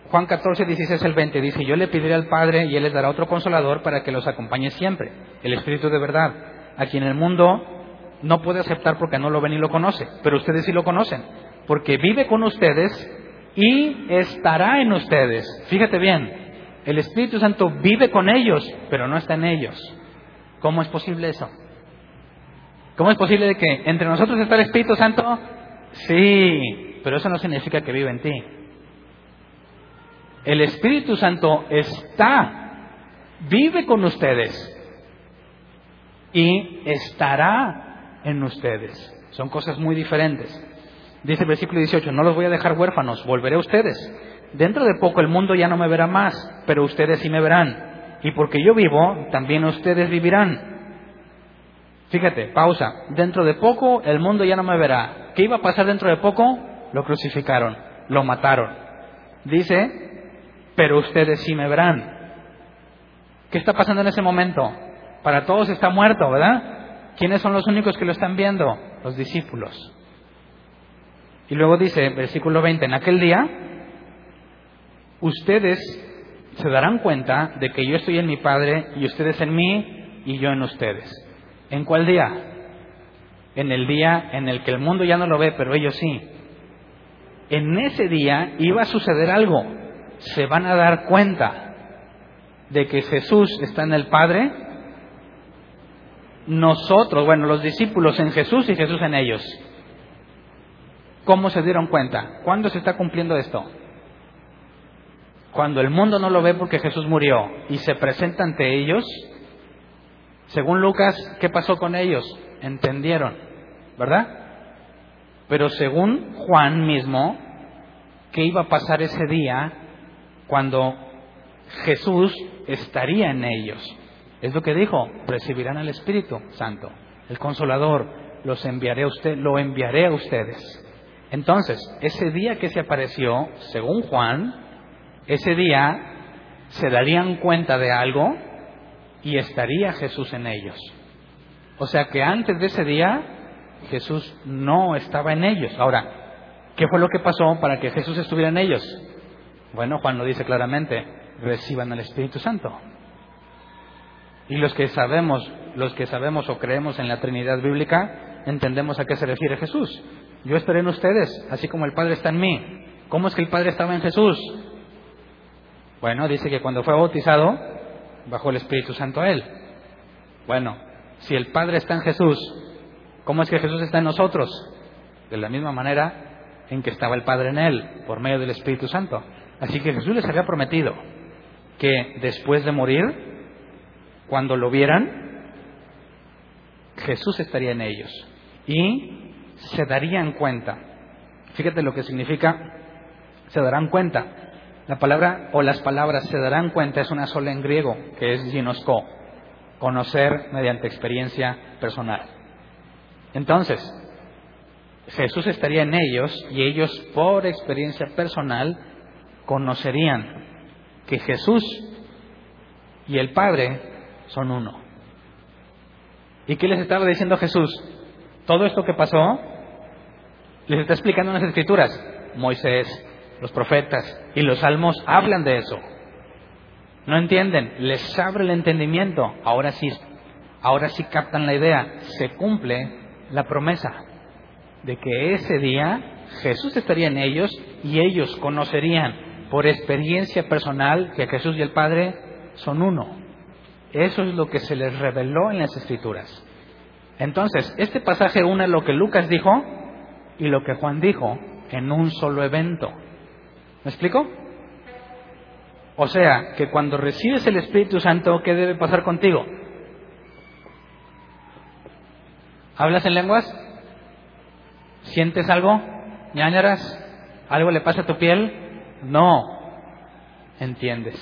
Juan 14, 16 al 20 dice, yo le pediré al Padre y Él les dará otro consolador para que los acompañe siempre, el Espíritu de verdad, a quien el mundo no puede aceptar porque no lo ven y lo conoce, pero ustedes sí lo conocen, porque vive con ustedes y estará en ustedes. Fíjate bien, el Espíritu Santo vive con ellos, pero no está en ellos. ¿Cómo es posible eso? ¿Cómo es posible que entre nosotros está el Espíritu Santo? Sí, pero eso no significa que vive en ti. El Espíritu Santo está, vive con ustedes y estará en ustedes. Son cosas muy diferentes. Dice el versículo 18, no los voy a dejar huérfanos, volveré a ustedes. Dentro de poco el mundo ya no me verá más, pero ustedes sí me verán. Y porque yo vivo, también ustedes vivirán. Fíjate, pausa. Dentro de poco el mundo ya no me verá. ¿Qué iba a pasar dentro de poco? Lo crucificaron, lo mataron. Dice, pero ustedes sí me verán. ¿Qué está pasando en ese momento? Para todos está muerto, ¿verdad? ¿Quiénes son los únicos que lo están viendo? Los discípulos. Y luego dice, versículo 20, en aquel día, ustedes se darán cuenta de que yo estoy en mi Padre y ustedes en mí y yo en ustedes. ¿En cuál día? En el día en el que el mundo ya no lo ve, pero ellos sí. En ese día iba a suceder algo se van a dar cuenta de que Jesús está en el Padre, nosotros, bueno, los discípulos en Jesús y Jesús en ellos. ¿Cómo se dieron cuenta? ¿Cuándo se está cumpliendo esto? Cuando el mundo no lo ve porque Jesús murió y se presenta ante ellos, según Lucas, ¿qué pasó con ellos? Entendieron, ¿verdad? Pero según Juan mismo, ¿qué iba a pasar ese día cuando Jesús estaría en ellos. Es lo que dijo, recibirán al Espíritu Santo, el Consolador, los enviaré a usted, lo enviaré a ustedes. Entonces, ese día que se apareció, según Juan, ese día se darían cuenta de algo y estaría Jesús en ellos. O sea que antes de ese día Jesús no estaba en ellos. Ahora, ¿qué fue lo que pasó para que Jesús estuviera en ellos? Bueno, Juan lo dice claramente, reciban al Espíritu Santo. Y los que sabemos, los que sabemos o creemos en la Trinidad bíblica, entendemos a qué se refiere Jesús. Yo estaré en ustedes, así como el Padre está en mí. ¿Cómo es que el Padre estaba en Jesús? Bueno, dice que cuando fue bautizado, bajó el Espíritu Santo a él. Bueno, si el Padre está en Jesús, ¿cómo es que Jesús está en nosotros? De la misma manera en que estaba el Padre en él, por medio del Espíritu Santo. Así que Jesús les había prometido que después de morir, cuando lo vieran, Jesús estaría en ellos y se darían cuenta. Fíjate lo que significa se darán cuenta. La palabra o las palabras se darán cuenta es una sola en griego, que es ginosko, conocer mediante experiencia personal. Entonces, Jesús estaría en ellos y ellos por experiencia personal conocerían que Jesús y el Padre son uno. ¿Y qué les estaba diciendo Jesús? Todo esto que pasó les está explicando en las escrituras. Moisés, los profetas y los salmos hablan de eso. no entienden, les abre el entendimiento, ahora sí, ahora sí captan la idea, se cumple la promesa de que ese día Jesús estaría en ellos y ellos conocerían por experiencia personal que Jesús y el Padre son uno. Eso es lo que se les reveló en las Escrituras. Entonces, este pasaje une lo que Lucas dijo y lo que Juan dijo en un solo evento. ¿Me explico? O sea, que cuando recibes el Espíritu Santo, ¿qué debe pasar contigo? ¿Hablas en lenguas? ¿Sientes algo? ¿Ñañaras? ¿Algo le pasa a tu piel? No. ¿Entiendes?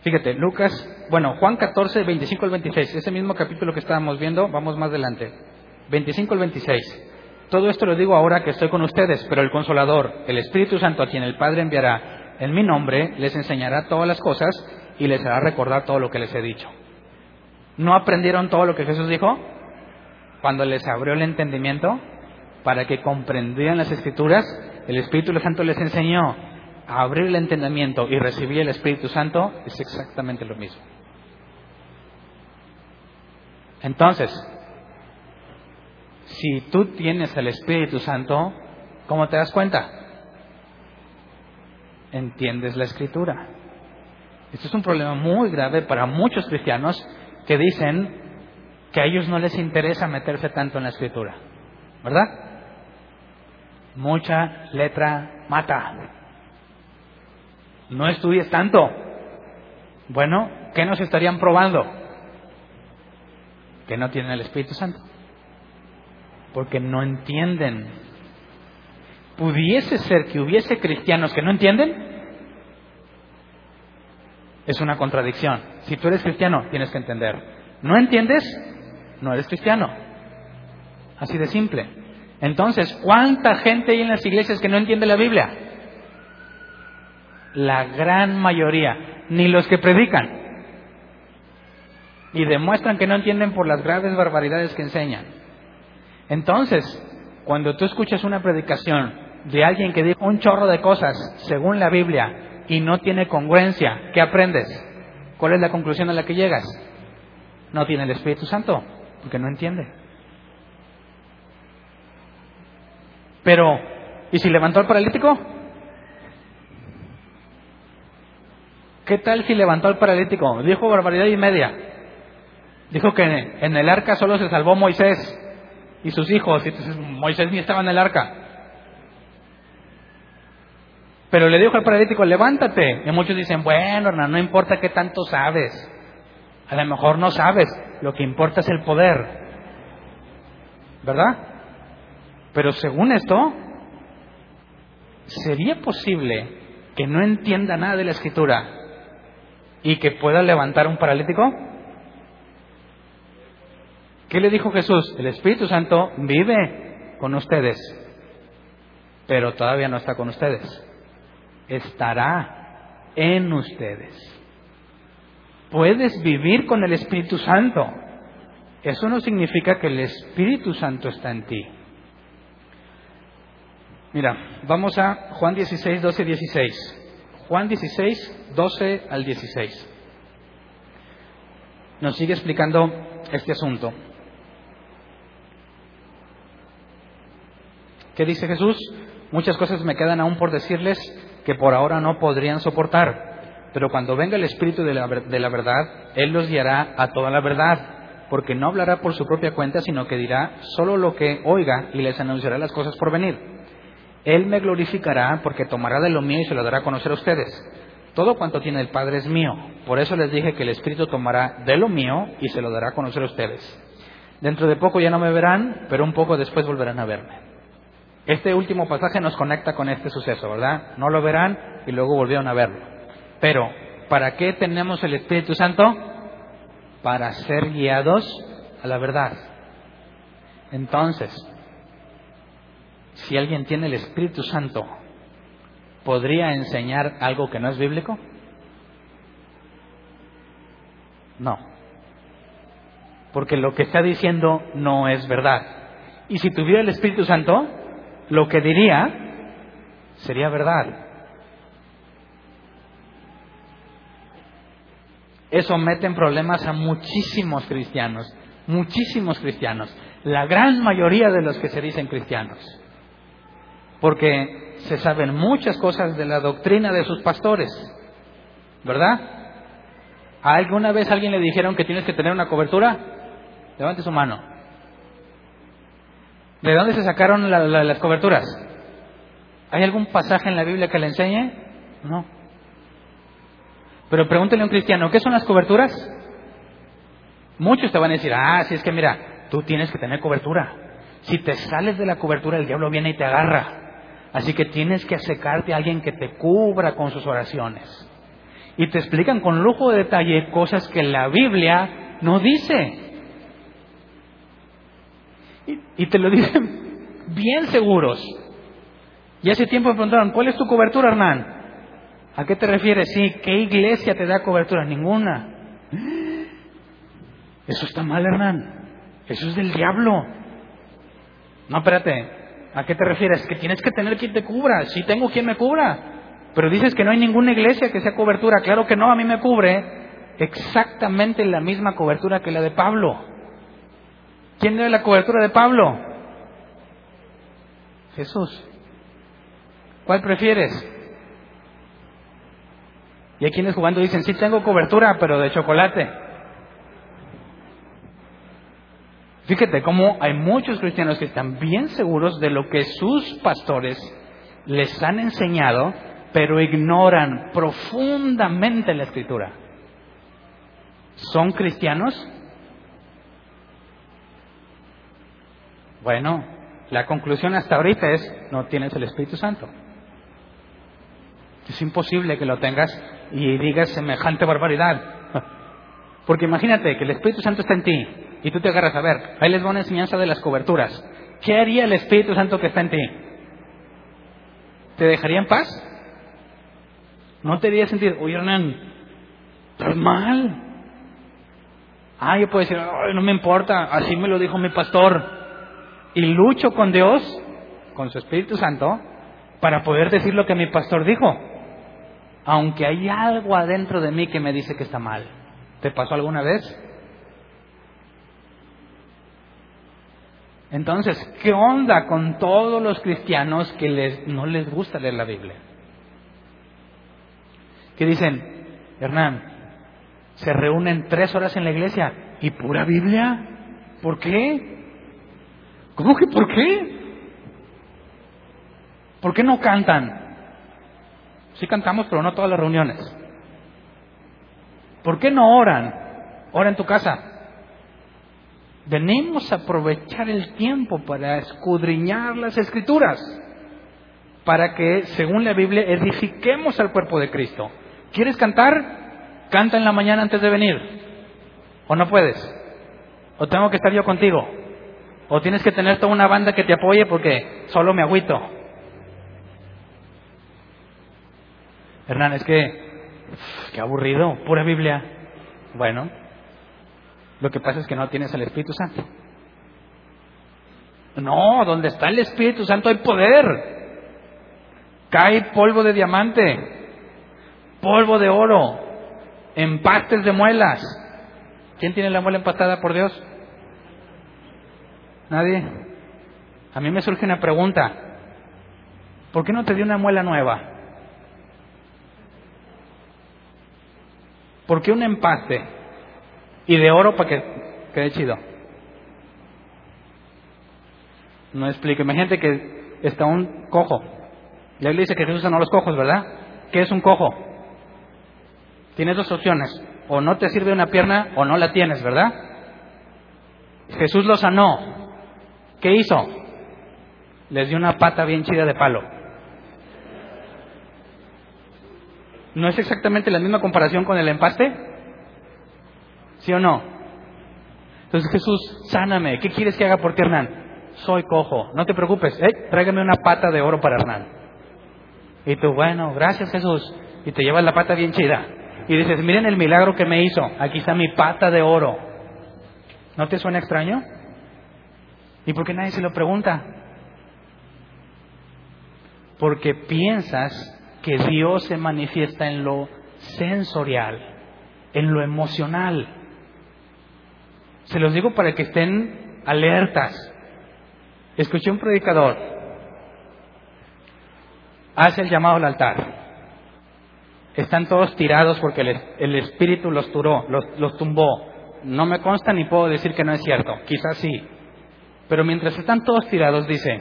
Fíjate, Lucas, bueno, Juan 14, 25 al 26, ese mismo capítulo que estábamos viendo, vamos más adelante. 25 al 26. Todo esto lo digo ahora que estoy con ustedes, pero el Consolador, el Espíritu Santo a quien el Padre enviará en mi nombre, les enseñará todas las cosas y les hará recordar todo lo que les he dicho. ¿No aprendieron todo lo que Jesús dijo? Cuando les abrió el entendimiento para que comprendieran las escrituras, el Espíritu Santo les enseñó a abrir el entendimiento y recibir el Espíritu Santo, es exactamente lo mismo. Entonces, si tú tienes el Espíritu Santo, ¿cómo te das cuenta? Entiendes la escritura. Esto es un problema muy grave para muchos cristianos que dicen que a ellos no les interesa meterse tanto en la escritura. ¿Verdad? Mucha letra mata. No estudies tanto. Bueno, ¿qué nos estarían probando? Que no tienen el Espíritu Santo. Porque no entienden. ¿Pudiese ser que hubiese cristianos que no entienden? Es una contradicción. Si tú eres cristiano, tienes que entender. ¿No entiendes? No eres cristiano. Así de simple. Entonces, ¿cuánta gente hay en las iglesias que no entiende la Biblia? La gran mayoría, ni los que predican. Y demuestran que no entienden por las graves barbaridades que enseñan. Entonces, cuando tú escuchas una predicación de alguien que dijo un chorro de cosas según la Biblia y no tiene congruencia, ¿qué aprendes? ¿Cuál es la conclusión a la que llegas? No tiene el Espíritu Santo, porque no entiende. Pero, ¿y si levantó al paralítico? ¿Qué tal si levantó al paralítico? Dijo barbaridad y media. Dijo que en el arca solo se salvó Moisés y sus hijos, y entonces Moisés ni estaba en el arca. Pero le dijo al paralítico, levántate. Y muchos dicen, bueno, hermano, no importa qué tanto sabes. A lo mejor no sabes, lo que importa es el poder. ¿Verdad? Pero según esto, ¿sería posible que no entienda nada de la escritura y que pueda levantar un paralítico? ¿Qué le dijo Jesús? El Espíritu Santo vive con ustedes, pero todavía no está con ustedes. Estará en ustedes. Puedes vivir con el Espíritu Santo. Eso no significa que el Espíritu Santo está en ti. Mira, vamos a Juan 16, 12, 16. Juan 16, 12 al 16. Nos sigue explicando este asunto. ¿Qué dice Jesús? Muchas cosas me quedan aún por decirles que por ahora no podrían soportar. Pero cuando venga el Espíritu de la, de la, verdad, Él los guiará a toda la verdad, porque no hablará por su propia cuenta, sino que dirá solo lo que oiga y les anunciará las cosas por venir. Él me glorificará porque tomará de lo mío y se lo dará a conocer a ustedes. Todo cuanto tiene el Padre es mío. Por eso les dije que el Espíritu tomará de lo mío y se lo dará a conocer a ustedes. Dentro de poco ya no me verán, pero un poco después volverán a verme. Este último pasaje nos conecta con este suceso, ¿verdad? No lo verán y luego volvieron a verlo. Pero, ¿para qué tenemos el Espíritu Santo? Para ser guiados a la verdad. Entonces, si alguien tiene el Espíritu Santo, ¿podría enseñar algo que no es bíblico? No. Porque lo que está diciendo no es verdad. Y si tuviera el Espíritu Santo, lo que diría sería verdad. Eso mete en problemas a muchísimos cristianos, muchísimos cristianos, la gran mayoría de los que se dicen cristianos, porque se saben muchas cosas de la doctrina de sus pastores, ¿verdad? ¿Alguna vez alguien le dijeron que tienes que tener una cobertura? Levante su mano. ¿De dónde se sacaron las coberturas? ¿Hay algún pasaje en la Biblia que le enseñe? No. Pero pregúntele a un cristiano, ¿qué son las coberturas? Muchos te van a decir, ah, si es que mira, tú tienes que tener cobertura. Si te sales de la cobertura, el diablo viene y te agarra. Así que tienes que acercarte a alguien que te cubra con sus oraciones. Y te explican con lujo de detalle cosas que la Biblia no dice. Y, te lo dicen bien seguros. Y hace tiempo me preguntaron, ¿cuál es tu cobertura, Hernán? ¿A qué te refieres? Sí, ¿qué iglesia te da cobertura? Ninguna. Eso está mal, Hernán. Eso es del diablo. No, espérate. ¿A qué te refieres? Que tienes que tener quien te cubra. Sí tengo quien me cubra. Pero dices que no hay ninguna iglesia que sea cobertura. Claro que no, a mí me cubre exactamente la misma cobertura que la de Pablo. ¿Quién debe la cobertura de Pablo? Jesús. ¿Cuál prefieres? Y hay quienes jugando dicen, sí tengo cobertura, pero de chocolate. Fíjate cómo hay muchos cristianos que están bien seguros de lo que sus pastores les han enseñado, pero ignoran profundamente la escritura. ¿Son cristianos? Bueno, la conclusión hasta ahorita es, no tienes el Espíritu Santo. Es imposible que lo tengas y digas semejante barbaridad. Porque imagínate que el Espíritu Santo está en ti y tú te agarras a ver, ahí les va una enseñanza de las coberturas. ¿Qué haría el Espíritu Santo que está en ti? ¿Te dejaría en paz? ¿No te haría sentir, oye Hernán, estás mal? Ah, yo puedo decir, no me importa, así me lo dijo mi pastor. Y lucho con Dios, con su Espíritu Santo, para poder decir lo que mi pastor dijo. Aunque hay algo adentro de mí que me dice que está mal. ¿Te pasó alguna vez? Entonces, ¿qué onda con todos los cristianos que les, no les gusta leer la Biblia? Que dicen, Hernán, se reúnen tres horas en la iglesia y pura Biblia. ¿Por qué? ¿Cómo por qué? ¿Por qué no cantan? Sí cantamos, pero no todas las reuniones. ¿Por qué no oran? Ora en tu casa. Venimos a aprovechar el tiempo para escudriñar las escrituras, para que, según la Biblia, edifiquemos al cuerpo de Cristo. ¿Quieres cantar? Canta en la mañana antes de venir. ¿O no puedes? ¿O tengo que estar yo contigo? ¿O tienes que tener toda una banda que te apoye porque solo me agüito? Hernán, es que, qué aburrido, pura Biblia. Bueno, lo que pasa es que no tienes el Espíritu Santo. No, donde está el Espíritu Santo hay poder. Cae polvo de diamante, polvo de oro, empastes de muelas. ¿Quién tiene la muela empastada por Dios? Nadie. A mí me surge una pregunta. ¿Por qué no te dio una muela nueva? ¿Por qué un empaste? y de oro para que quede chido. No explico. Imagínate que está un cojo. Y él dice que Jesús sanó los cojos, ¿verdad? ¿Qué es un cojo? Tienes dos opciones. O no te sirve una pierna o no la tienes, ¿verdad? Jesús lo sanó. ¿Qué hizo? Les dio una pata bien chida de palo. ¿No es exactamente la misma comparación con el empaste? ¿Sí o no? Entonces Jesús, sáname. ¿Qué quieres que haga por ti, Hernán? Soy cojo. No te preocupes. Eh, tráigame una pata de oro para Hernán. Y tú, bueno, gracias Jesús. Y te llevas la pata bien chida. Y dices, miren el milagro que me hizo. Aquí está mi pata de oro. ¿No te suena extraño? ¿Y por qué nadie se lo pregunta? Porque piensas que Dios se manifiesta en lo sensorial en lo emocional. Se los digo para que estén alertas. Escuché un predicador, hace el llamado al altar. Están todos tirados porque el, espíritu los turó, los, los tumbó. No me consta ni puedo decir que no es cierto, quizás sí. Pero mientras están todos tirados, dice,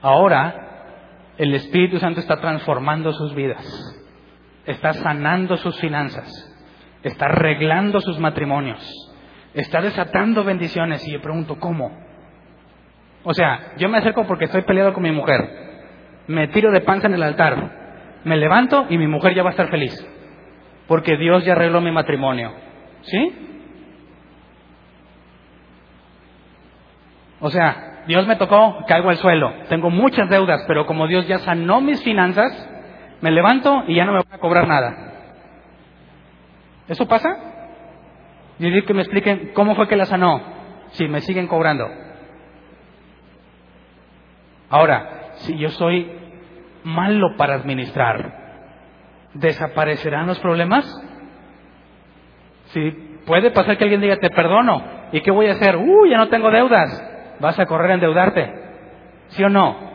ahora el Espíritu Santo está transformando sus vidas, está sanando sus finanzas, está arreglando sus matrimonios, está desatando bendiciones. Y yo pregunto, ¿cómo? O sea, yo me acerco porque estoy peleado con mi mujer, me tiro de panza en el altar, me levanto y mi mujer ya va a estar feliz, porque Dios ya arregló mi matrimonio. ¿Sí? O sea, Dios me tocó, caigo al suelo, tengo muchas deudas, pero como Dios ya sanó mis finanzas, me levanto y ya no me voy a cobrar nada. ¿Eso pasa? Y digo que me expliquen cómo fue que la sanó, si me siguen cobrando. Ahora, si yo soy malo para administrar, ¿desaparecerán los problemas? Si puede pasar que alguien diga, te perdono, ¿y qué voy a hacer? Uh, ya no tengo deudas vas a correr a endeudarte. ¿Sí o no?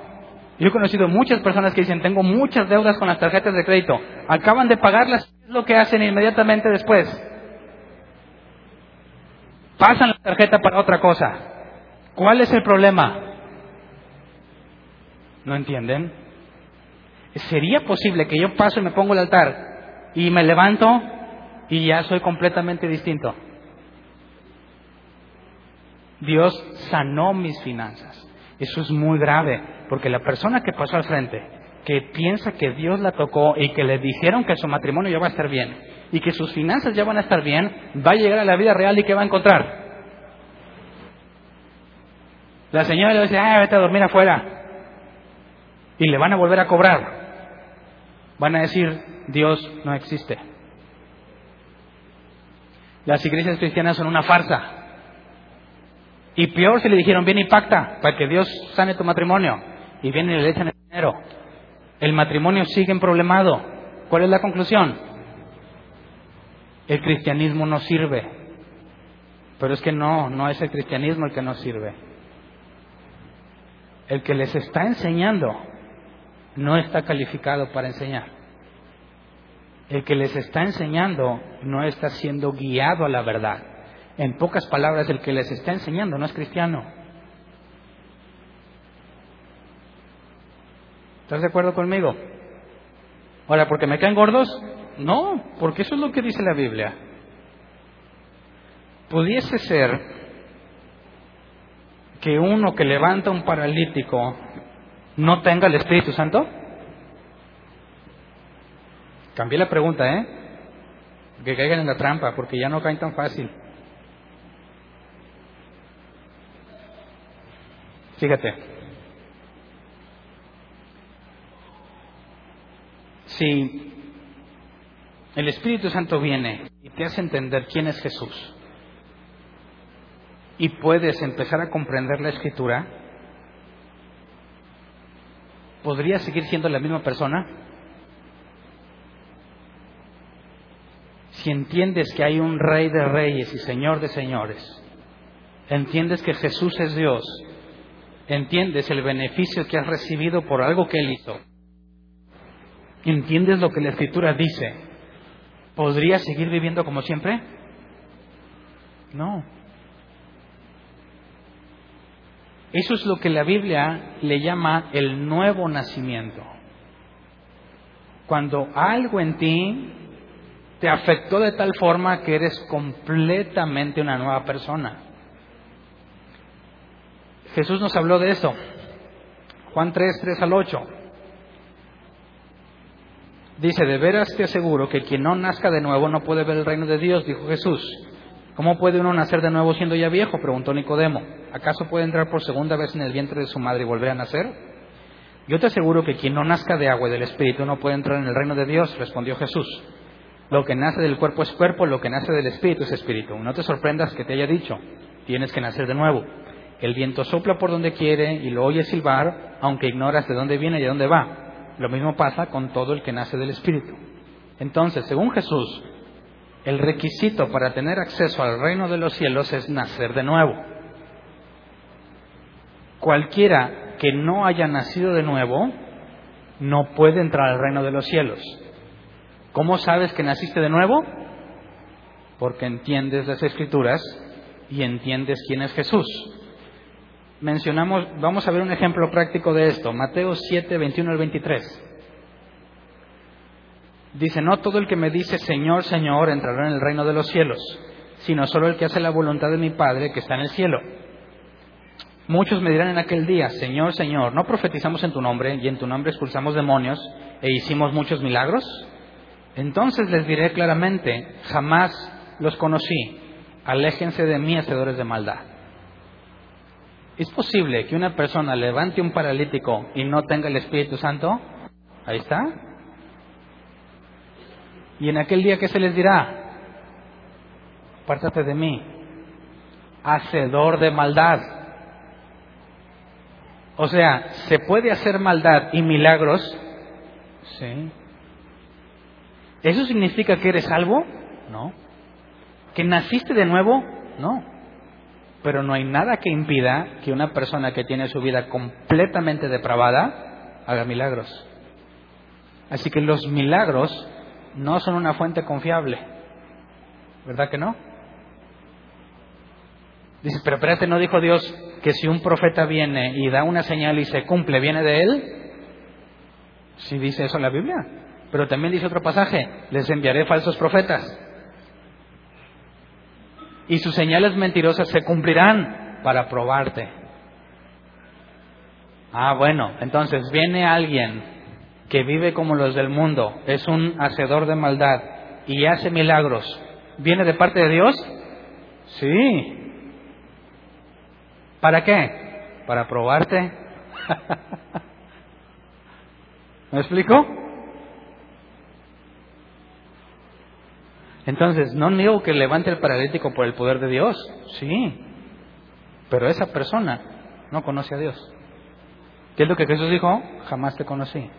Yo he conocido muchas personas que dicen, tengo muchas deudas con las tarjetas de crédito. Acaban de pagarlas, ¿qué es lo que hacen inmediatamente después? Pasan la tarjeta para otra cosa. ¿Cuál es el problema? ¿No entienden? ¿Sería posible que yo paso y me pongo el altar y me levanto y ya soy completamente distinto? Dios sanó mis finanzas. Eso es muy grave, porque la persona que pasó al frente, que piensa que Dios la tocó y que le dijeron que su matrimonio ya va a estar bien y que sus finanzas ya van a estar bien, va a llegar a la vida real y ¿qué va a encontrar? La señora le dice, ah, vete a dormir afuera. Y le van a volver a cobrar. Van a decir, Dios no existe. Las iglesias cristianas son una farsa. Y peor si le dijeron, viene y pacta para que Dios sane tu matrimonio. Y viene y le echan el dinero. El matrimonio sigue en problemado. ¿Cuál es la conclusión? El cristianismo no sirve. Pero es que no, no es el cristianismo el que no sirve. El que les está enseñando no está calificado para enseñar. El que les está enseñando no está siendo guiado a la verdad. En pocas palabras, el que les está enseñando no es cristiano. ¿Estás de acuerdo conmigo? Ahora, ¿porque me caen gordos? No, porque eso es lo que dice la Biblia. Pudiese ser que uno que levanta un paralítico no tenga el Espíritu Santo. Cambié la pregunta, ¿eh? Que caigan en la trampa, porque ya no caen tan fácil. Fíjate, si el Espíritu Santo viene y te hace entender quién es Jesús y puedes empezar a comprender la escritura, ¿podrías seguir siendo la misma persona? Si entiendes que hay un rey de reyes y señor de señores, entiendes que Jesús es Dios entiendes el beneficio que has recibido por algo que Él hizo, entiendes lo que la Escritura dice, ¿podrías seguir viviendo como siempre? No. Eso es lo que la Biblia le llama el nuevo nacimiento. Cuando algo en ti te afectó de tal forma que eres completamente una nueva persona. Jesús nos habló de eso. Juan 3, 3 al 8. Dice, de veras te aseguro que quien no nazca de nuevo no puede ver el reino de Dios, dijo Jesús. ¿Cómo puede uno nacer de nuevo siendo ya viejo? preguntó Nicodemo. ¿Acaso puede entrar por segunda vez en el vientre de su madre y volver a nacer? Yo te aseguro que quien no nazca de agua y del Espíritu no puede entrar en el reino de Dios, respondió Jesús. Lo que nace del cuerpo es cuerpo, lo que nace del Espíritu es Espíritu. No te sorprendas que te haya dicho, tienes que nacer de nuevo. El viento sopla por donde quiere y lo oyes silbar, aunque ignoras de dónde viene y de dónde va. Lo mismo pasa con todo el que nace del Espíritu. Entonces, según Jesús, El requisito para tener acceso al reino de los cielos es nacer de nuevo. Cualquiera que no haya nacido de nuevo no puede entrar al reino de los cielos. ¿Cómo sabes que naciste de nuevo? Porque entiendes las escrituras y entiendes quién es Jesús. Mencionamos, vamos a ver un ejemplo práctico de esto, Mateo 7, 21 al 23. Dice, no todo el que me dice Señor, Señor entrará en el reino de los cielos, sino solo el que hace la voluntad de mi Padre que está en el cielo. Muchos me dirán en aquel día, Señor, Señor, ¿no profetizamos en tu nombre y en tu nombre expulsamos demonios e hicimos muchos milagros? Entonces les diré claramente, jamás los conocí, aléjense de mí, hacedores de maldad. ¿Es posible que una persona levante un paralítico y no tenga el Espíritu Santo? Ahí está. Y en aquel día, ¿qué se les dirá? Apártate de mí, hacedor de maldad. O sea, ¿se puede hacer maldad y milagros? Sí. ¿Eso significa que eres salvo? No. ¿Que naciste de nuevo? No. Pero no hay nada que impida que una persona que tiene su vida completamente depravada haga milagros. Así que los milagros no son una fuente confiable. ¿Verdad que no? Dice, pero espérate, ¿no dijo Dios que si un profeta viene y da una señal y se cumple, viene de él? Sí dice eso en la Biblia. Pero también dice otro pasaje, les enviaré falsos profetas. Y sus señales mentirosas se cumplirán para probarte. Ah, bueno, entonces viene alguien que vive como los del mundo, es un hacedor de maldad y hace milagros. ¿Viene de parte de Dios? Sí. ¿Para qué? Para probarte. ¿Me explico? Entonces, no niego que levante el paralítico por el poder de Dios, sí, pero esa persona no conoce a Dios. ¿Qué es lo que Jesús dijo? Jamás te conocí.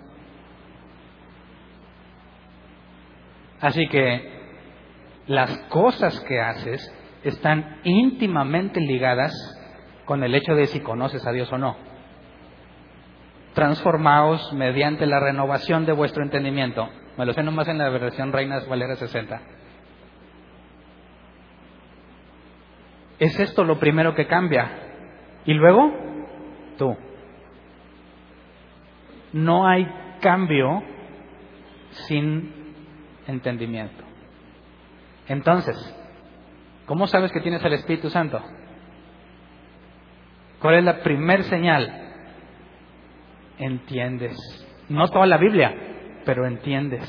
Así que las cosas que haces están íntimamente ligadas con el hecho de si conoces a Dios o no. Transformaos mediante la renovación de vuestro entendimiento. Me lo sé nomás en la versión Reinas Valera 60. Es esto lo primero que cambia. Y luego, tú. No hay cambio sin entendimiento. Entonces, ¿cómo sabes que tienes el Espíritu Santo? ¿Cuál es la primer señal? Entiendes. No toda la Biblia, pero entiendes.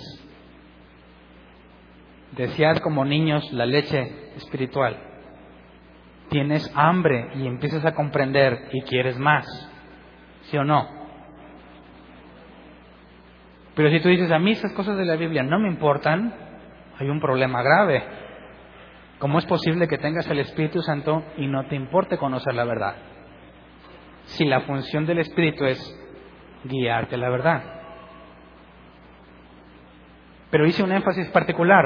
Desead como niños la leche espiritual tienes hambre y empiezas a comprender y quieres más. ¿Sí o no? Pero si tú dices, a mí esas cosas de la Biblia no me importan, hay un problema grave. ¿Cómo es posible que tengas el Espíritu Santo y no te importe conocer la verdad? Si la función del Espíritu es guiarte a la verdad. Pero hice un énfasis particular.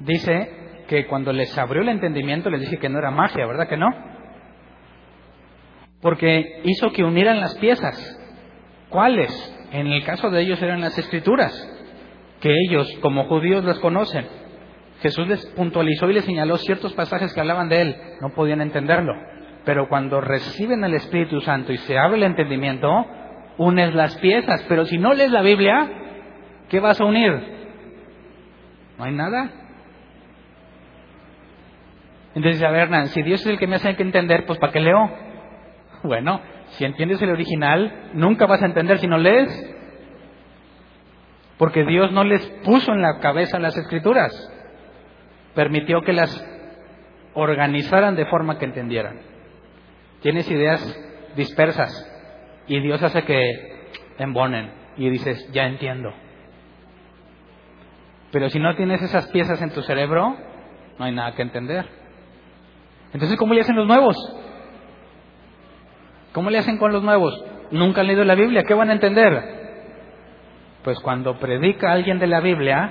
Dice que cuando les abrió el entendimiento les dije que no era magia, ¿verdad que no? Porque hizo que unieran las piezas. ¿Cuáles? En el caso de ellos eran las escrituras, que ellos como judíos las conocen. Jesús les puntualizó y les señaló ciertos pasajes que hablaban de él, no podían entenderlo. Pero cuando reciben el Espíritu Santo y se abre el entendimiento, unes las piezas. Pero si no lees la Biblia, ¿qué vas a unir? No hay nada. Entonces, a ver, Hernán, si Dios es el que me hace que entender, pues ¿para qué leo? Bueno, si entiendes el original, nunca vas a entender si no lees. Porque Dios no les puso en la cabeza las escrituras. Permitió que las organizaran de forma que entendieran. Tienes ideas dispersas y Dios hace que embonen y dices, ya entiendo. Pero si no tienes esas piezas en tu cerebro, no hay nada que entender. Entonces, ¿cómo le hacen los nuevos? ¿Cómo le hacen con los nuevos? Nunca han leído la Biblia, ¿qué van a entender? Pues cuando predica alguien de la Biblia,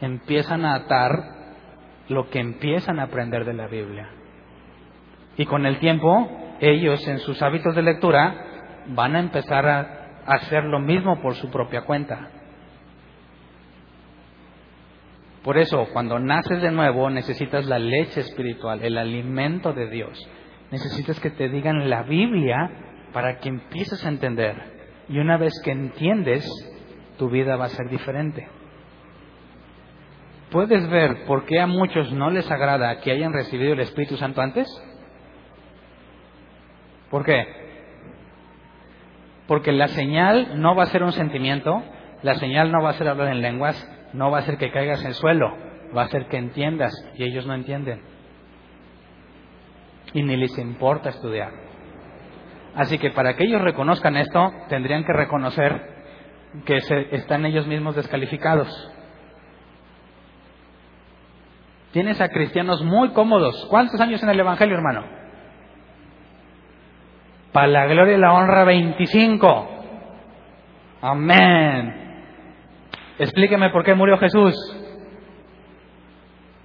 empiezan a atar lo que empiezan a aprender de la Biblia. Y con el tiempo, ellos en sus hábitos de lectura van a empezar a hacer lo mismo por su propia cuenta. Por eso, cuando naces de nuevo, necesitas la leche espiritual, el alimento de Dios. Necesitas que te digan la Biblia para que empieces a entender. Y una vez que entiendes, tu vida va a ser diferente. ¿Puedes ver por qué a muchos no les agrada que hayan recibido el Espíritu Santo antes? ¿Por qué? Porque la señal no va a ser un sentimiento, la señal no va a ser hablar en lenguas, no va a ser que caigas en el suelo, va a ser que entiendas y ellos no entienden. Y ni les importa estudiar. Así que para que ellos reconozcan esto, tendrían que reconocer que están ellos mismos descalificados. Tienes a cristianos muy cómodos. ¿Cuántos años en el Evangelio, hermano? Para la gloria y la honra 25. Amén. Explíqueme por qué murió Jesús.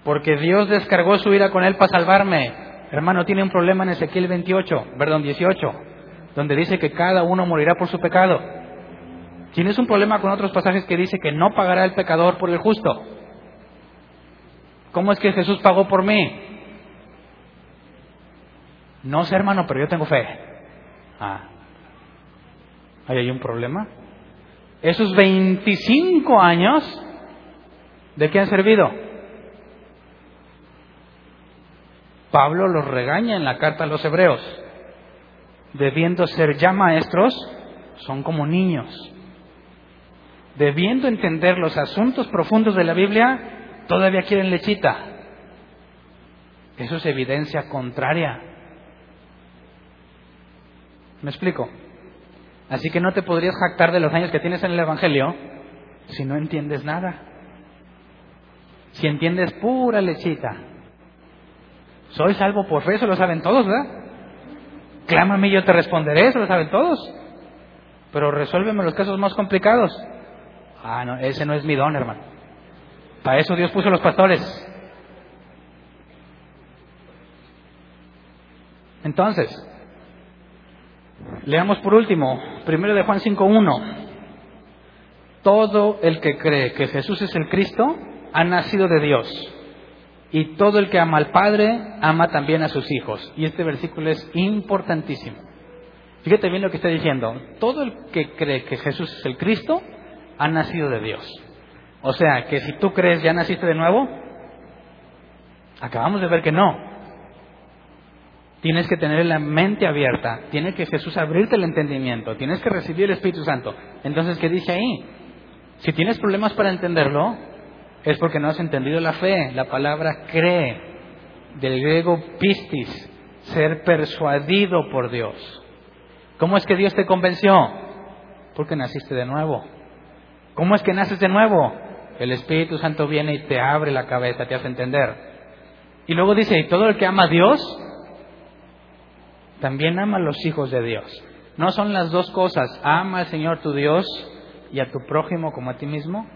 Porque Dios descargó su ira con él para salvarme. Hermano, tiene un problema en Ezequiel 28, perdón, 18, donde dice que cada uno morirá por su pecado. Tienes un problema con otros pasajes que dice que no pagará el pecador por el justo. ¿Cómo es que Jesús pagó por mí? No sé, hermano, pero yo tengo fe. Ah, ¿ahí hay un problema? Esos 25 años, ¿de qué han servido? Pablo los regaña en la carta a los hebreos. Debiendo ser ya maestros, son como niños. Debiendo entender los asuntos profundos de la Biblia, todavía quieren lechita. Eso es evidencia contraria. ¿Me explico? Así que no te podrías jactar de los años que tienes en el Evangelio si no entiendes nada. Si entiendes pura lechita. Soy salvo por fe, eso lo saben todos, ¿verdad? Clámame y yo te responderé, eso lo saben todos. Pero resuélveme los casos más complicados. Ah, no, ese no es mi don, hermano. Para eso Dios puso los pastores. Entonces, Leamos por último, primero de Juan 5.1. Todo el que cree que Jesús es el Cristo ha nacido de Dios. Y todo el que ama al Padre ama también a sus hijos. Y este versículo es importantísimo. Fíjate bien lo que está diciendo. Todo el que cree que Jesús es el Cristo ha nacido de Dios. O sea, que si tú crees ya naciste de nuevo, acabamos de ver que no. Tienes que tener la mente abierta, tiene que Jesús abrirte el entendimiento, tienes que recibir el Espíritu Santo. Entonces, ¿qué dice ahí? Si tienes problemas para entenderlo, es porque no has entendido la fe. La palabra cree, del griego pistis, ser persuadido por Dios. ¿Cómo es que Dios te convenció? Porque naciste de nuevo. ¿Cómo es que naces de nuevo? El Espíritu Santo viene y te abre la cabeza, te hace entender. Y luego dice, y todo el que ama a Dios, también ama a los hijos de Dios. ¿No son las dos cosas? Ama al Señor tu Dios y a tu prójimo como a ti mismo.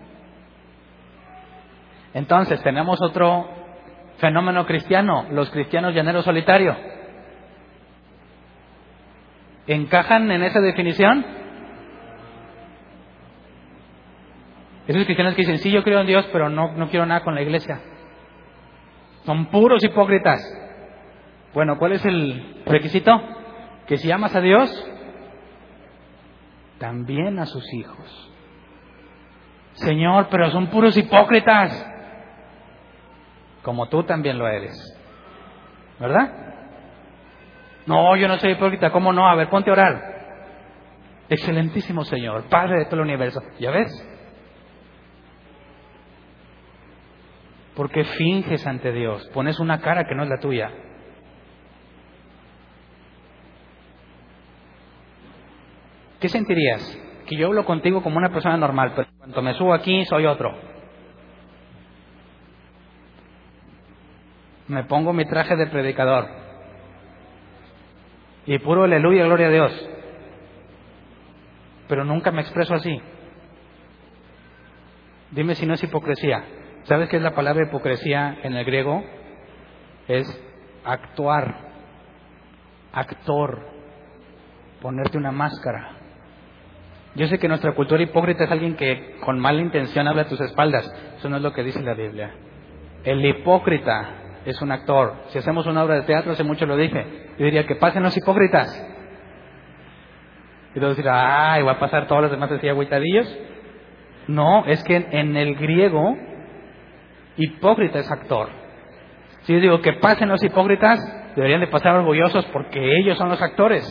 Entonces tenemos otro fenómeno cristiano, los cristianos llaneros solitarios. ¿Encajan en esa definición? Esos cristianos que dicen, sí, yo creo en Dios, pero no, no quiero nada con la iglesia. Son puros hipócritas. Bueno, ¿cuál es el requisito? Que si amas a Dios, también a sus hijos. Señor, pero son puros hipócritas, como tú también lo eres. ¿Verdad? No, yo no soy hipócrita, ¿cómo no? A ver, ponte a orar. Excelentísimo Señor, Padre de todo el universo. ¿Ya ves? Porque finges ante Dios, pones una cara que no es la tuya. ¿Qué sentirías? Que yo hablo contigo como una persona normal, pero cuando me subo aquí soy otro. Me pongo mi traje de predicador. Y puro aleluya, gloria a Dios. Pero nunca me expreso así. Dime si no es hipocresía. ¿Sabes qué es la palabra hipocresía en el griego? Es actuar, actor, ponerte una máscara. Yo sé que nuestra cultura hipócrita es alguien que con mala intención habla a tus espaldas. Eso no es lo que dice la Biblia. El hipócrita es un actor. Si hacemos una obra de teatro, hace mucho lo dije. Yo diría que pasen los hipócritas. Y luego decir, ay, va a pasar todos los demás así agüitadillos. No, es que en el griego, hipócrita es actor. Si yo digo que pasen los hipócritas, deberían de pasar orgullosos porque ellos son los actores.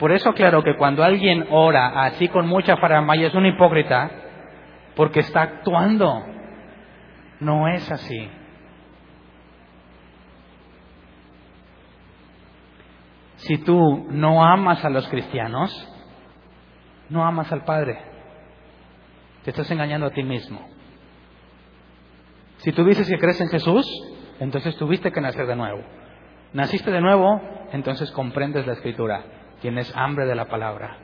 Por eso claro que cuando alguien ora así con mucha faramaya es un hipócrita, porque está actuando. No es así. Si tú no amas a los cristianos, no amas al Padre. Te estás engañando a ti mismo. Si tú dices que crees en Jesús, entonces tuviste que nacer de nuevo. Naciste de nuevo, entonces comprendes la escritura. Tienes hambre de la palabra.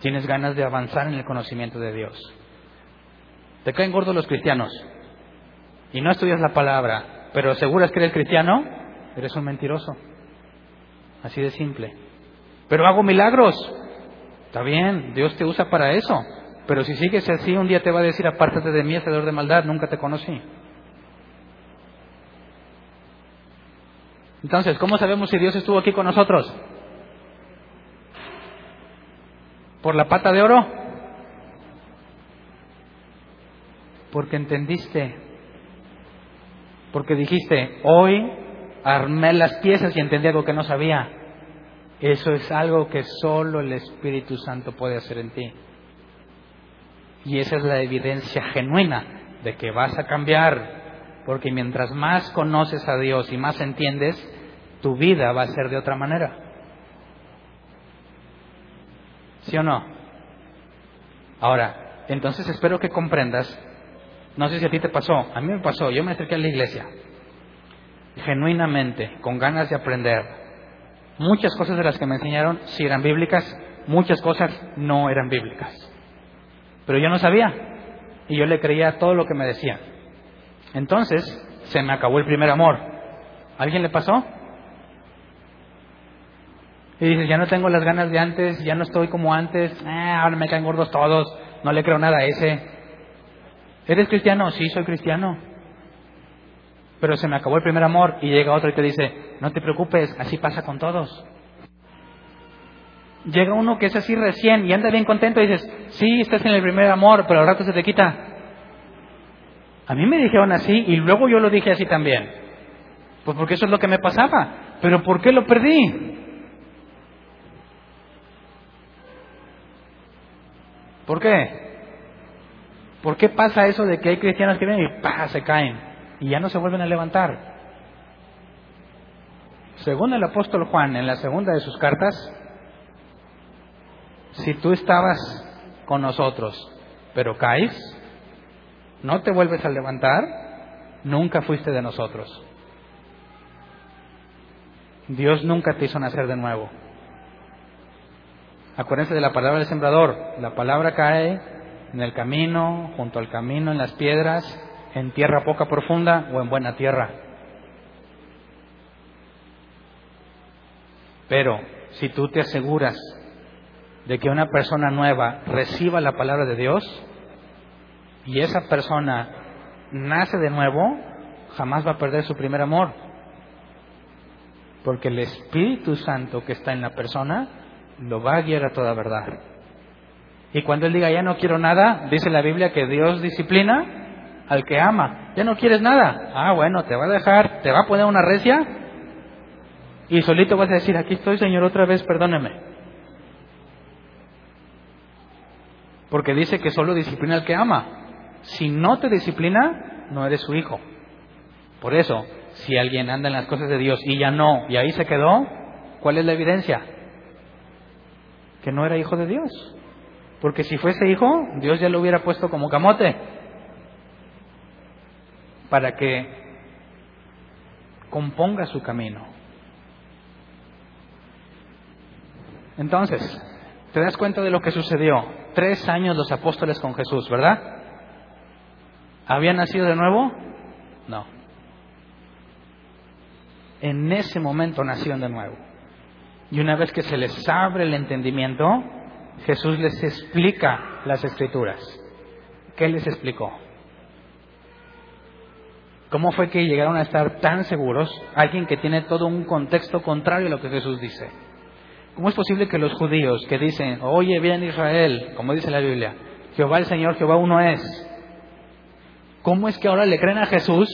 Tienes ganas de avanzar en el conocimiento de Dios. Te caen gordos los cristianos y no estudias la palabra, pero aseguras que eres cristiano, eres un mentiroso. Así de simple. Pero hago milagros. Está bien, Dios te usa para eso. Pero si sigues así, un día te va a decir, apártate de mí, hacedor de maldad, nunca te conocí. Entonces, ¿cómo sabemos si Dios estuvo aquí con nosotros? ¿Por la pata de oro? Porque entendiste. Porque dijiste, hoy armé las piezas y entendí algo que no sabía. Eso es algo que solo el Espíritu Santo puede hacer en ti. Y esa es la evidencia genuina de que vas a cambiar. Porque mientras más conoces a Dios y más entiendes, tu vida va a ser de otra manera. ¿Sí o no? Ahora, entonces espero que comprendas, no sé si a ti te pasó, a mí me pasó, yo me acerqué a la iglesia, genuinamente, con ganas de aprender. Muchas cosas de las que me enseñaron sí eran bíblicas, muchas cosas no eran bíblicas. Pero yo no sabía y yo le creía todo lo que me decían. Entonces, se me acabó el primer amor. ¿Alguien le pasó? Y dices, ya no tengo las ganas de antes, ya no estoy como antes, ah, ahora me caen gordos todos, no le creo nada a ese. ¿Eres cristiano? Sí, soy cristiano. Pero se me acabó el primer amor y llega otro y te dice, no te preocupes, así pasa con todos. Llega uno que es así recién y anda bien contento y dices, sí, estás en el primer amor, pero al rato se te quita. A mí me dijeron así y luego yo lo dije así también. Pues porque eso es lo que me pasaba. Pero ¿por qué lo perdí? ¿Por qué? ¿Por qué pasa eso de que hay cristianos que vienen y ¡pah! se caen y ya no se vuelven a levantar? Según el apóstol Juan en la segunda de sus cartas, si tú estabas con nosotros, pero caes, no te vuelves a levantar, nunca fuiste de nosotros. Dios nunca te hizo nacer de nuevo. Acuérdense de la palabra del sembrador. La palabra cae en el camino, junto al camino, en las piedras, en tierra poca profunda o en buena tierra. Pero si tú te aseguras de que una persona nueva reciba la palabra de Dios y esa persona nace de nuevo, jamás va a perder su primer amor. Porque el Espíritu Santo que está en la persona lo va a guiar a toda verdad. Y cuando él diga, ya no quiero nada, dice la Biblia que Dios disciplina al que ama. Ya no quieres nada. Ah, bueno, te va a dejar, te va a poner una recia y solito vas a decir, aquí estoy, Señor, otra vez, perdóneme. Porque dice que solo disciplina al que ama. Si no te disciplina, no eres su hijo. Por eso, si alguien anda en las cosas de Dios y ya no, y ahí se quedó, ¿cuál es la evidencia? Que no era hijo de Dios. Porque si fuese hijo, Dios ya lo hubiera puesto como camote para que componga su camino. Entonces, ¿te das cuenta de lo que sucedió? tres años los apóstoles con Jesús, ¿verdad? ¿Habían nacido de nuevo? No. En ese momento nacieron de nuevo. Y una vez que se les abre el entendimiento, Jesús les explica las escrituras. ¿Qué les explicó? ¿Cómo fue que llegaron a estar tan seguros? Alguien que tiene todo un contexto contrario a lo que Jesús dice. ¿Cómo es posible que los judíos que dicen, oye bien Israel, como dice la Biblia, Jehová el Señor, Jehová uno es, ¿cómo es que ahora le creen a Jesús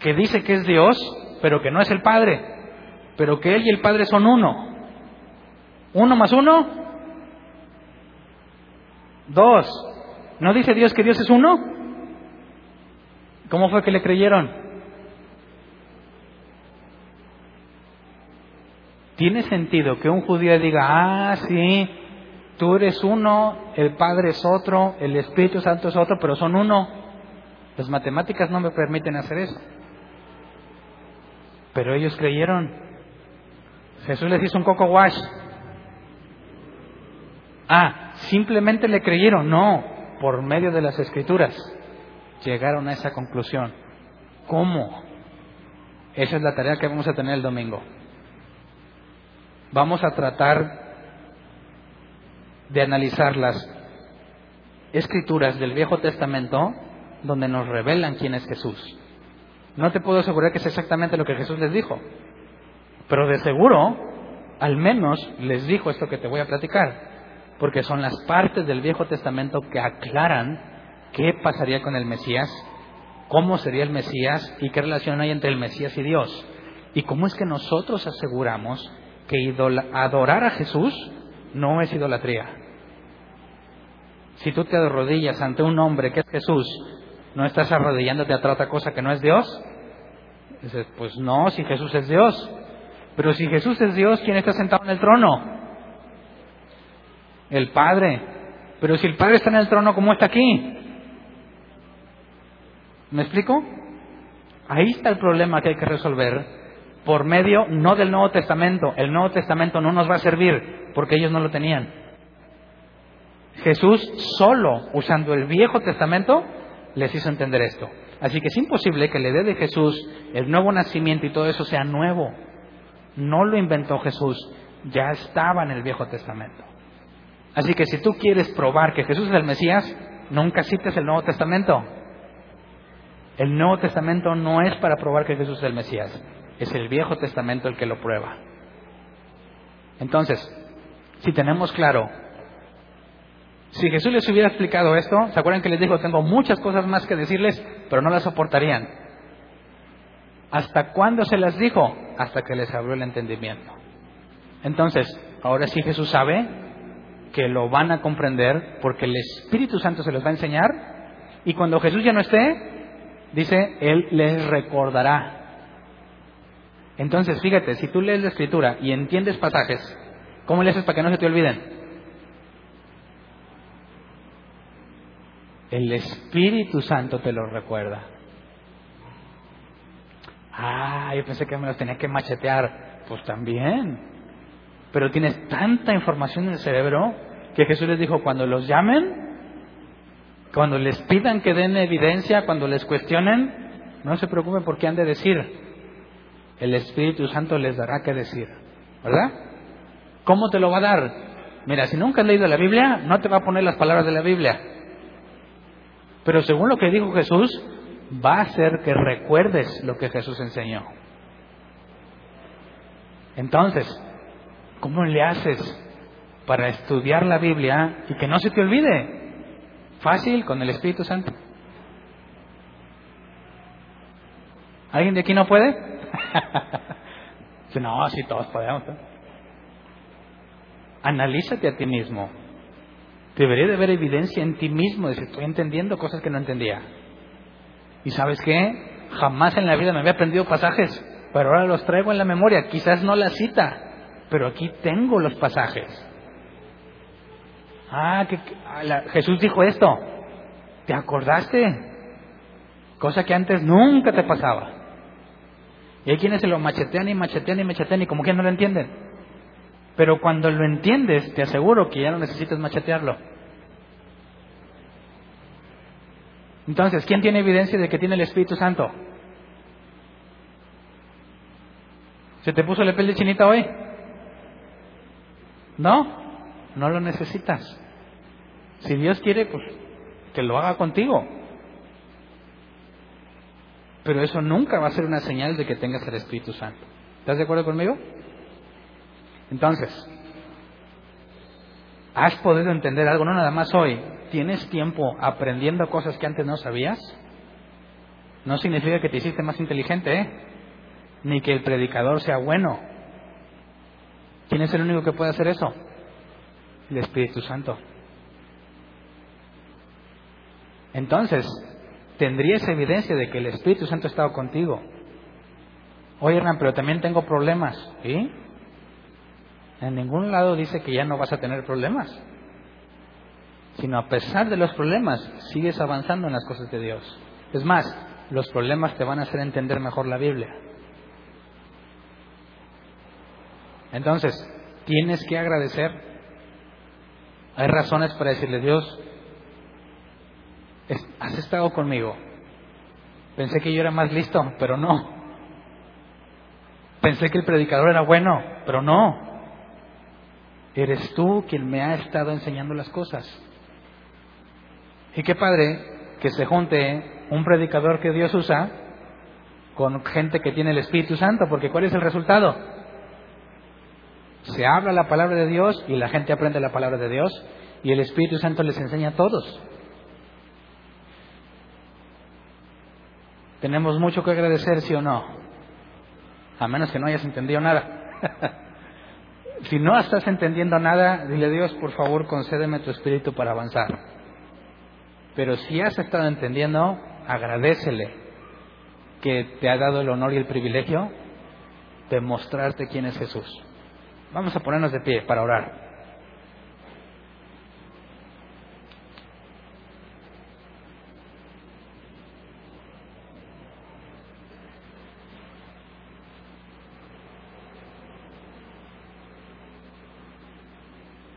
que dice que es Dios, pero que no es el Padre, pero que Él y el Padre son uno? ¿Uno más uno? Dos. ¿No dice Dios que Dios es uno? ¿Cómo fue que le creyeron? ¿Tiene sentido que un judío diga, ah, sí, tú eres uno, el Padre es otro, el Espíritu Santo es otro, pero son uno? Las matemáticas no me permiten hacer eso. Pero ellos creyeron. Jesús les hizo un coco wash. Ah, simplemente le creyeron. No, por medio de las escrituras llegaron a esa conclusión. ¿Cómo? Esa es la tarea que vamos a tener el domingo vamos a tratar de analizar las escrituras del Viejo Testamento donde nos revelan quién es Jesús. No te puedo asegurar que es exactamente lo que Jesús les dijo, pero de seguro, al menos les dijo esto que te voy a platicar, porque son las partes del Viejo Testamento que aclaran qué pasaría con el Mesías, cómo sería el Mesías y qué relación hay entre el Mesías y Dios. Y cómo es que nosotros aseguramos que adorar a Jesús no es idolatría. Si tú te arrodillas ante un hombre que es Jesús, ¿no estás arrodillándote a otra cosa que no es Dios? Dices, pues no, si Jesús es Dios. Pero si Jesús es Dios, ¿quién está sentado en el trono? El Padre. Pero si el Padre está en el trono, ¿cómo está aquí? ¿Me explico? Ahí está el problema que hay que resolver por medio no del Nuevo Testamento. El Nuevo Testamento no nos va a servir porque ellos no lo tenían. Jesús solo usando el Viejo Testamento les hizo entender esto. Así que es imposible que le dé de Jesús el nuevo nacimiento y todo eso sea nuevo. No lo inventó Jesús, ya estaba en el Viejo Testamento. Así que si tú quieres probar que Jesús es el Mesías, nunca cites el Nuevo Testamento. El Nuevo Testamento no es para probar que Jesús es el Mesías. Es el Viejo Testamento el que lo prueba. Entonces, si tenemos claro, si Jesús les hubiera explicado esto, ¿se acuerdan que les dijo, tengo muchas cosas más que decirles, pero no las soportarían? ¿Hasta cuándo se las dijo? Hasta que les abrió el entendimiento. Entonces, ahora sí Jesús sabe que lo van a comprender porque el Espíritu Santo se los va a enseñar y cuando Jesús ya no esté, dice, Él les recordará entonces, fíjate, si tú lees la escritura y entiendes pasajes, ¿cómo le haces para que no se te olviden? El Espíritu Santo te lo recuerda. Ah, yo pensé que me los tenía que machetear. Pues también. Pero tienes tanta información en el cerebro que Jesús les dijo, cuando los llamen, cuando les pidan que den evidencia, cuando les cuestionen, no se preocupen por qué han de decir el Espíritu Santo les dará que decir. ¿Verdad? ¿Cómo te lo va a dar? Mira, si nunca has leído la Biblia, no te va a poner las palabras de la Biblia. Pero según lo que dijo Jesús, va a hacer que recuerdes lo que Jesús enseñó. Entonces, ¿cómo le haces para estudiar la Biblia y que no se te olvide? Fácil, con el Espíritu Santo. ¿Alguien de aquí no puede? no, así todos podemos. Analízate a ti mismo. Debería de haber evidencia en ti mismo de que estoy entendiendo cosas que no entendía. ¿Y sabes qué? Jamás en la vida me había aprendido pasajes, pero ahora los traigo en la memoria. Quizás no la cita, pero aquí tengo los pasajes. Ah, que, ah, Jesús dijo esto. ¿Te acordaste? Cosa que antes nunca te pasaba. Y hay quienes se lo machetean y machetean y machetean y como que no lo entienden. Pero cuando lo entiendes, te aseguro que ya no necesitas machetearlo. Entonces, ¿quién tiene evidencia de que tiene el Espíritu Santo? ¿Se te puso la piel de chinita hoy? No, no lo necesitas. Si Dios quiere, pues que lo haga contigo. Pero eso nunca va a ser una señal de que tengas el Espíritu Santo. ¿Estás de acuerdo conmigo? Entonces, ¿has podido entender algo? No nada más hoy. ¿Tienes tiempo aprendiendo cosas que antes no sabías? No significa que te hiciste más inteligente, ¿eh? Ni que el predicador sea bueno. ¿Quién es el único que puede hacer eso? El Espíritu Santo. Entonces, tendrías evidencia de que el Espíritu Santo ha estado contigo. Oye, Hernán, pero también tengo problemas. ¿Sí? En ningún lado dice que ya no vas a tener problemas. Sino a pesar de los problemas, sigues avanzando en las cosas de Dios. Es más, los problemas te van a hacer entender mejor la Biblia. Entonces, tienes que agradecer. Hay razones para decirle, Dios, has estado conmigo. Pensé que yo era más listo, pero no. Pensé que el predicador era bueno, pero no. Eres tú quien me ha estado enseñando las cosas. Y qué padre que se junte un predicador que Dios usa con gente que tiene el Espíritu Santo, porque ¿cuál es el resultado? Se habla la palabra de Dios y la gente aprende la palabra de Dios y el Espíritu Santo les enseña a todos. Tenemos mucho que agradecer, sí o no. A menos que no hayas entendido nada. si no estás entendiendo nada, dile a Dios, por favor, concédeme tu espíritu para avanzar. Pero si has estado entendiendo, agradecele que te ha dado el honor y el privilegio de mostrarte quién es Jesús. Vamos a ponernos de pie para orar.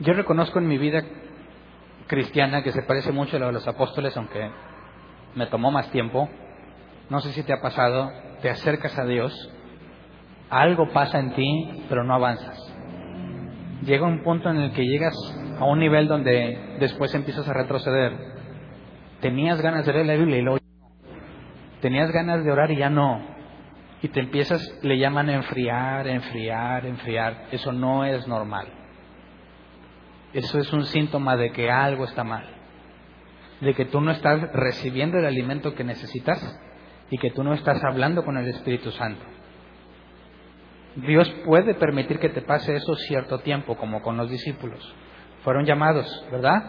Yo reconozco en mi vida cristiana que se parece mucho a la de los apóstoles, aunque me tomó más tiempo. No sé si te ha pasado, te acercas a Dios, algo pasa en ti, pero no avanzas. Llega un punto en el que llegas a un nivel donde después empiezas a retroceder. Tenías ganas de leer la Biblia y luego Tenías ganas de orar y ya no. Y te empiezas, le llaman enfriar, enfriar, enfriar. Eso no es normal. Eso es un síntoma de que algo está mal, de que tú no estás recibiendo el alimento que necesitas y que tú no estás hablando con el Espíritu Santo. Dios puede permitir que te pase eso cierto tiempo, como con los discípulos. Fueron llamados, ¿verdad?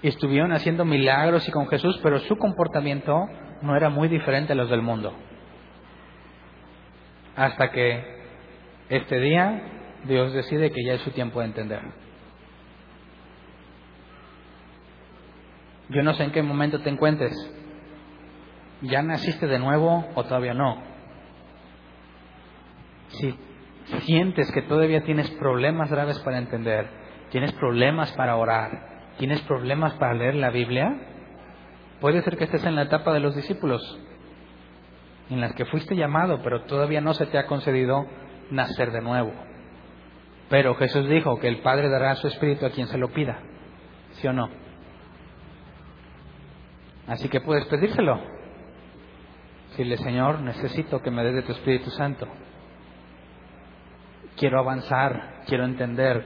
Estuvieron haciendo milagros y con Jesús, pero su comportamiento no era muy diferente a los del mundo. Hasta que este día Dios decide que ya es su tiempo de entender. Yo no sé en qué momento te encuentres. ¿Ya naciste de nuevo o todavía no? Si sientes que todavía tienes problemas graves para entender, tienes problemas para orar, tienes problemas para leer la Biblia, puede ser que estés en la etapa de los discípulos, en las que fuiste llamado, pero todavía no se te ha concedido nacer de nuevo. Pero Jesús dijo que el Padre dará su Espíritu a quien se lo pida. ¿Sí o no? Así que puedes pedírselo. Dile, Señor, necesito que me des de tu Espíritu Santo. Quiero avanzar, quiero entender,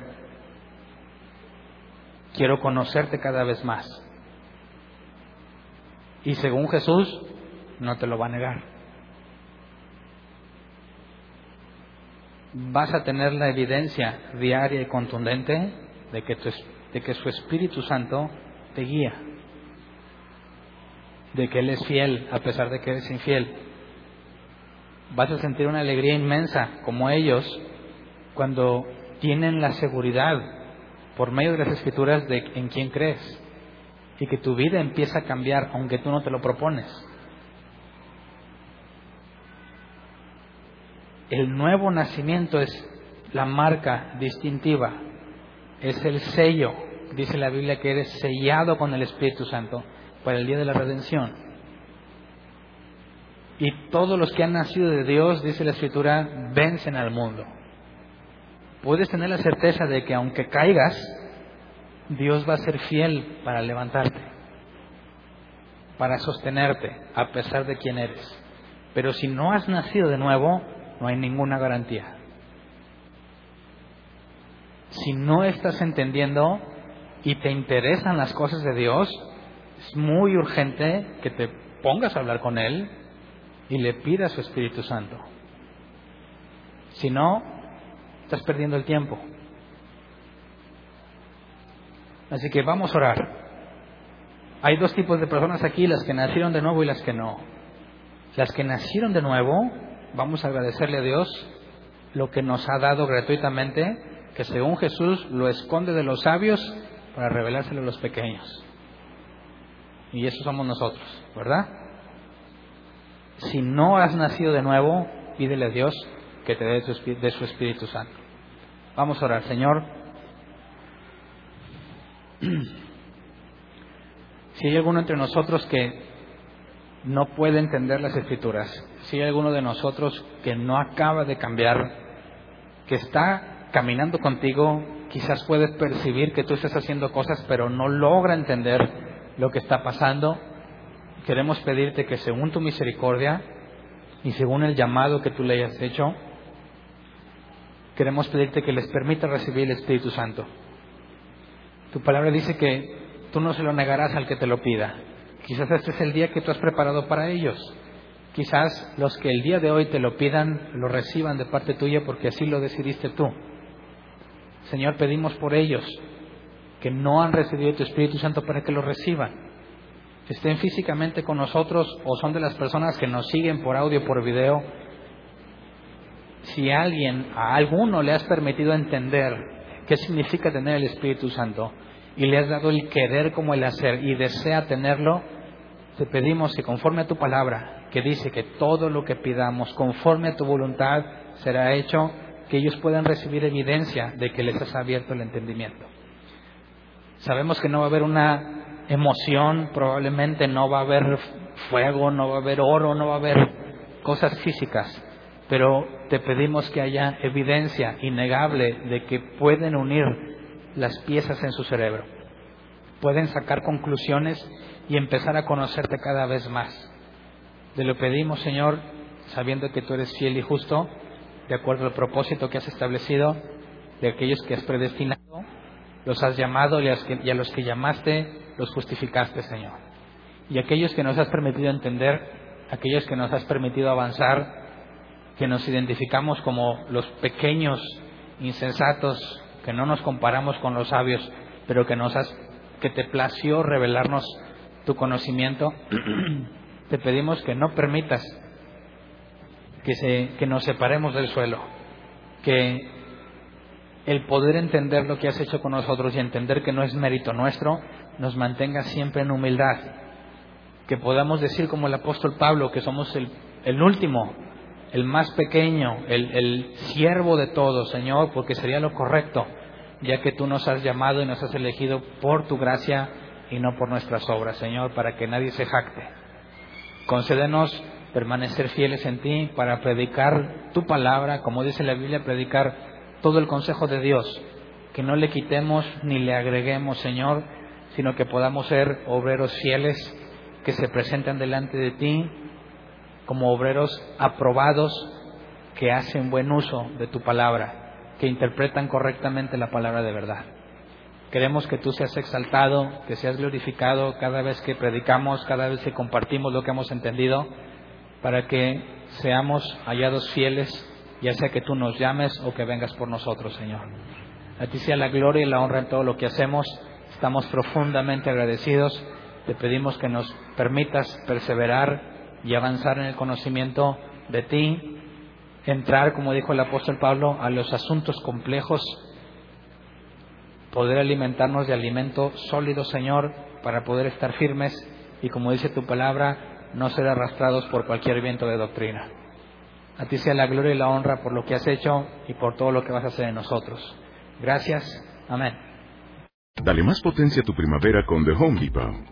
quiero conocerte cada vez más. Y según Jesús, no te lo va a negar. Vas a tener la evidencia diaria y contundente de que, de que su Espíritu Santo te guía, de que Él es fiel a pesar de que eres infiel. Vas a sentir una alegría inmensa como ellos cuando tienen la seguridad por medio de las escrituras de en quién crees y que tu vida empieza a cambiar aunque tú no te lo propones. El nuevo nacimiento es la marca distintiva, es el sello. Dice la Biblia que eres sellado con el Espíritu Santo para el día de la redención. Y todos los que han nacido de Dios, dice la Escritura, vencen al mundo. Puedes tener la certeza de que aunque caigas, Dios va a ser fiel para levantarte, para sostenerte, a pesar de quién eres. Pero si no has nacido de nuevo, no hay ninguna garantía. Si no estás entendiendo y te interesan las cosas de Dios, es muy urgente que te pongas a hablar con Él y le pidas su Espíritu Santo. Si no, estás perdiendo el tiempo. Así que vamos a orar. Hay dos tipos de personas aquí, las que nacieron de nuevo y las que no. Las que nacieron de nuevo, vamos a agradecerle a Dios lo que nos ha dado gratuitamente, que según Jesús lo esconde de los sabios para revelárselo a los pequeños. Y eso somos nosotros, ¿verdad? Si no has nacido de nuevo, pídele a Dios que te dé de su Espíritu Santo. Vamos a orar, Señor. Si hay alguno entre nosotros que no puede entender las escrituras, si hay alguno de nosotros que no acaba de cambiar, que está caminando contigo, quizás puedes percibir que tú estás haciendo cosas, pero no logra entender lo que está pasando, queremos pedirte que según tu misericordia y según el llamado que tú le hayas hecho, queremos pedirte que les permita recibir el Espíritu Santo. Tu palabra dice que tú no se lo negarás al que te lo pida. Quizás este es el día que tú has preparado para ellos. Quizás los que el día de hoy te lo pidan lo reciban de parte tuya porque así lo decidiste tú. Señor, pedimos por ellos que no han recibido tu Espíritu Santo para que lo reciban. Estén físicamente con nosotros o son de las personas que nos siguen por audio, por video. Si a alguien, a alguno le has permitido entender qué significa tener el Espíritu Santo, y le has dado el querer como el hacer y desea tenerlo, te pedimos que conforme a tu palabra, que dice que todo lo que pidamos conforme a tu voluntad será hecho, que ellos puedan recibir evidencia de que les has abierto el entendimiento. Sabemos que no va a haber una emoción, probablemente no va a haber fuego, no va a haber oro, no va a haber cosas físicas, pero te pedimos que haya evidencia innegable de que pueden unir las piezas en su cerebro. Pueden sacar conclusiones y empezar a conocerte cada vez más. Te lo pedimos, Señor, sabiendo que tú eres fiel y justo, de acuerdo al propósito que has establecido, de aquellos que has predestinado, los has llamado y a los que llamaste, los justificaste, Señor. Y aquellos que nos has permitido entender, aquellos que nos has permitido avanzar, que nos identificamos como los pequeños, insensatos, que no nos comparamos con los sabios, pero que nos has, que te plació revelarnos tu conocimiento, te pedimos que no permitas que, se, que nos separemos del suelo, que el poder entender lo que has hecho con nosotros y entender que no es mérito nuestro, nos mantenga siempre en humildad, que podamos decir como el apóstol Pablo que somos el, el último el más pequeño, el, siervo de todos, Señor, porque sería lo correcto, ya que tú nos has llamado y nos has elegido por tu gracia y no por nuestras obras, Señor, para que nadie se jacte. Concédenos permanecer fieles en ti para predicar tu palabra, como dice la Biblia, predicar todo el consejo de Dios, que no le quitemos ni le agreguemos, Señor, sino que podamos ser obreros fieles que se presenten delante de ti como obreros aprobados que hacen buen uso de tu palabra, que interpretan correctamente la palabra de verdad. Queremos que tú seas exaltado, que seas glorificado cada vez que predicamos, cada vez que compartimos lo que hemos entendido, para que seamos hallados fieles, ya sea que tú nos llames o que vengas por nosotros, Señor. A ti sea la gloria y la honra en todo lo que hacemos. Estamos profundamente agradecidos. Te pedimos que nos permitas perseverar y avanzar en el conocimiento de ti, entrar, como dijo el apóstol Pablo, a los asuntos complejos, poder alimentarnos de alimento sólido, Señor, para poder estar firmes y, como dice tu palabra, no ser arrastrados por cualquier viento de doctrina. A ti sea la gloria y la honra por lo que has hecho y por todo lo que vas a hacer en nosotros. Gracias. Amén. Dale más potencia a tu primavera con The Home Depot.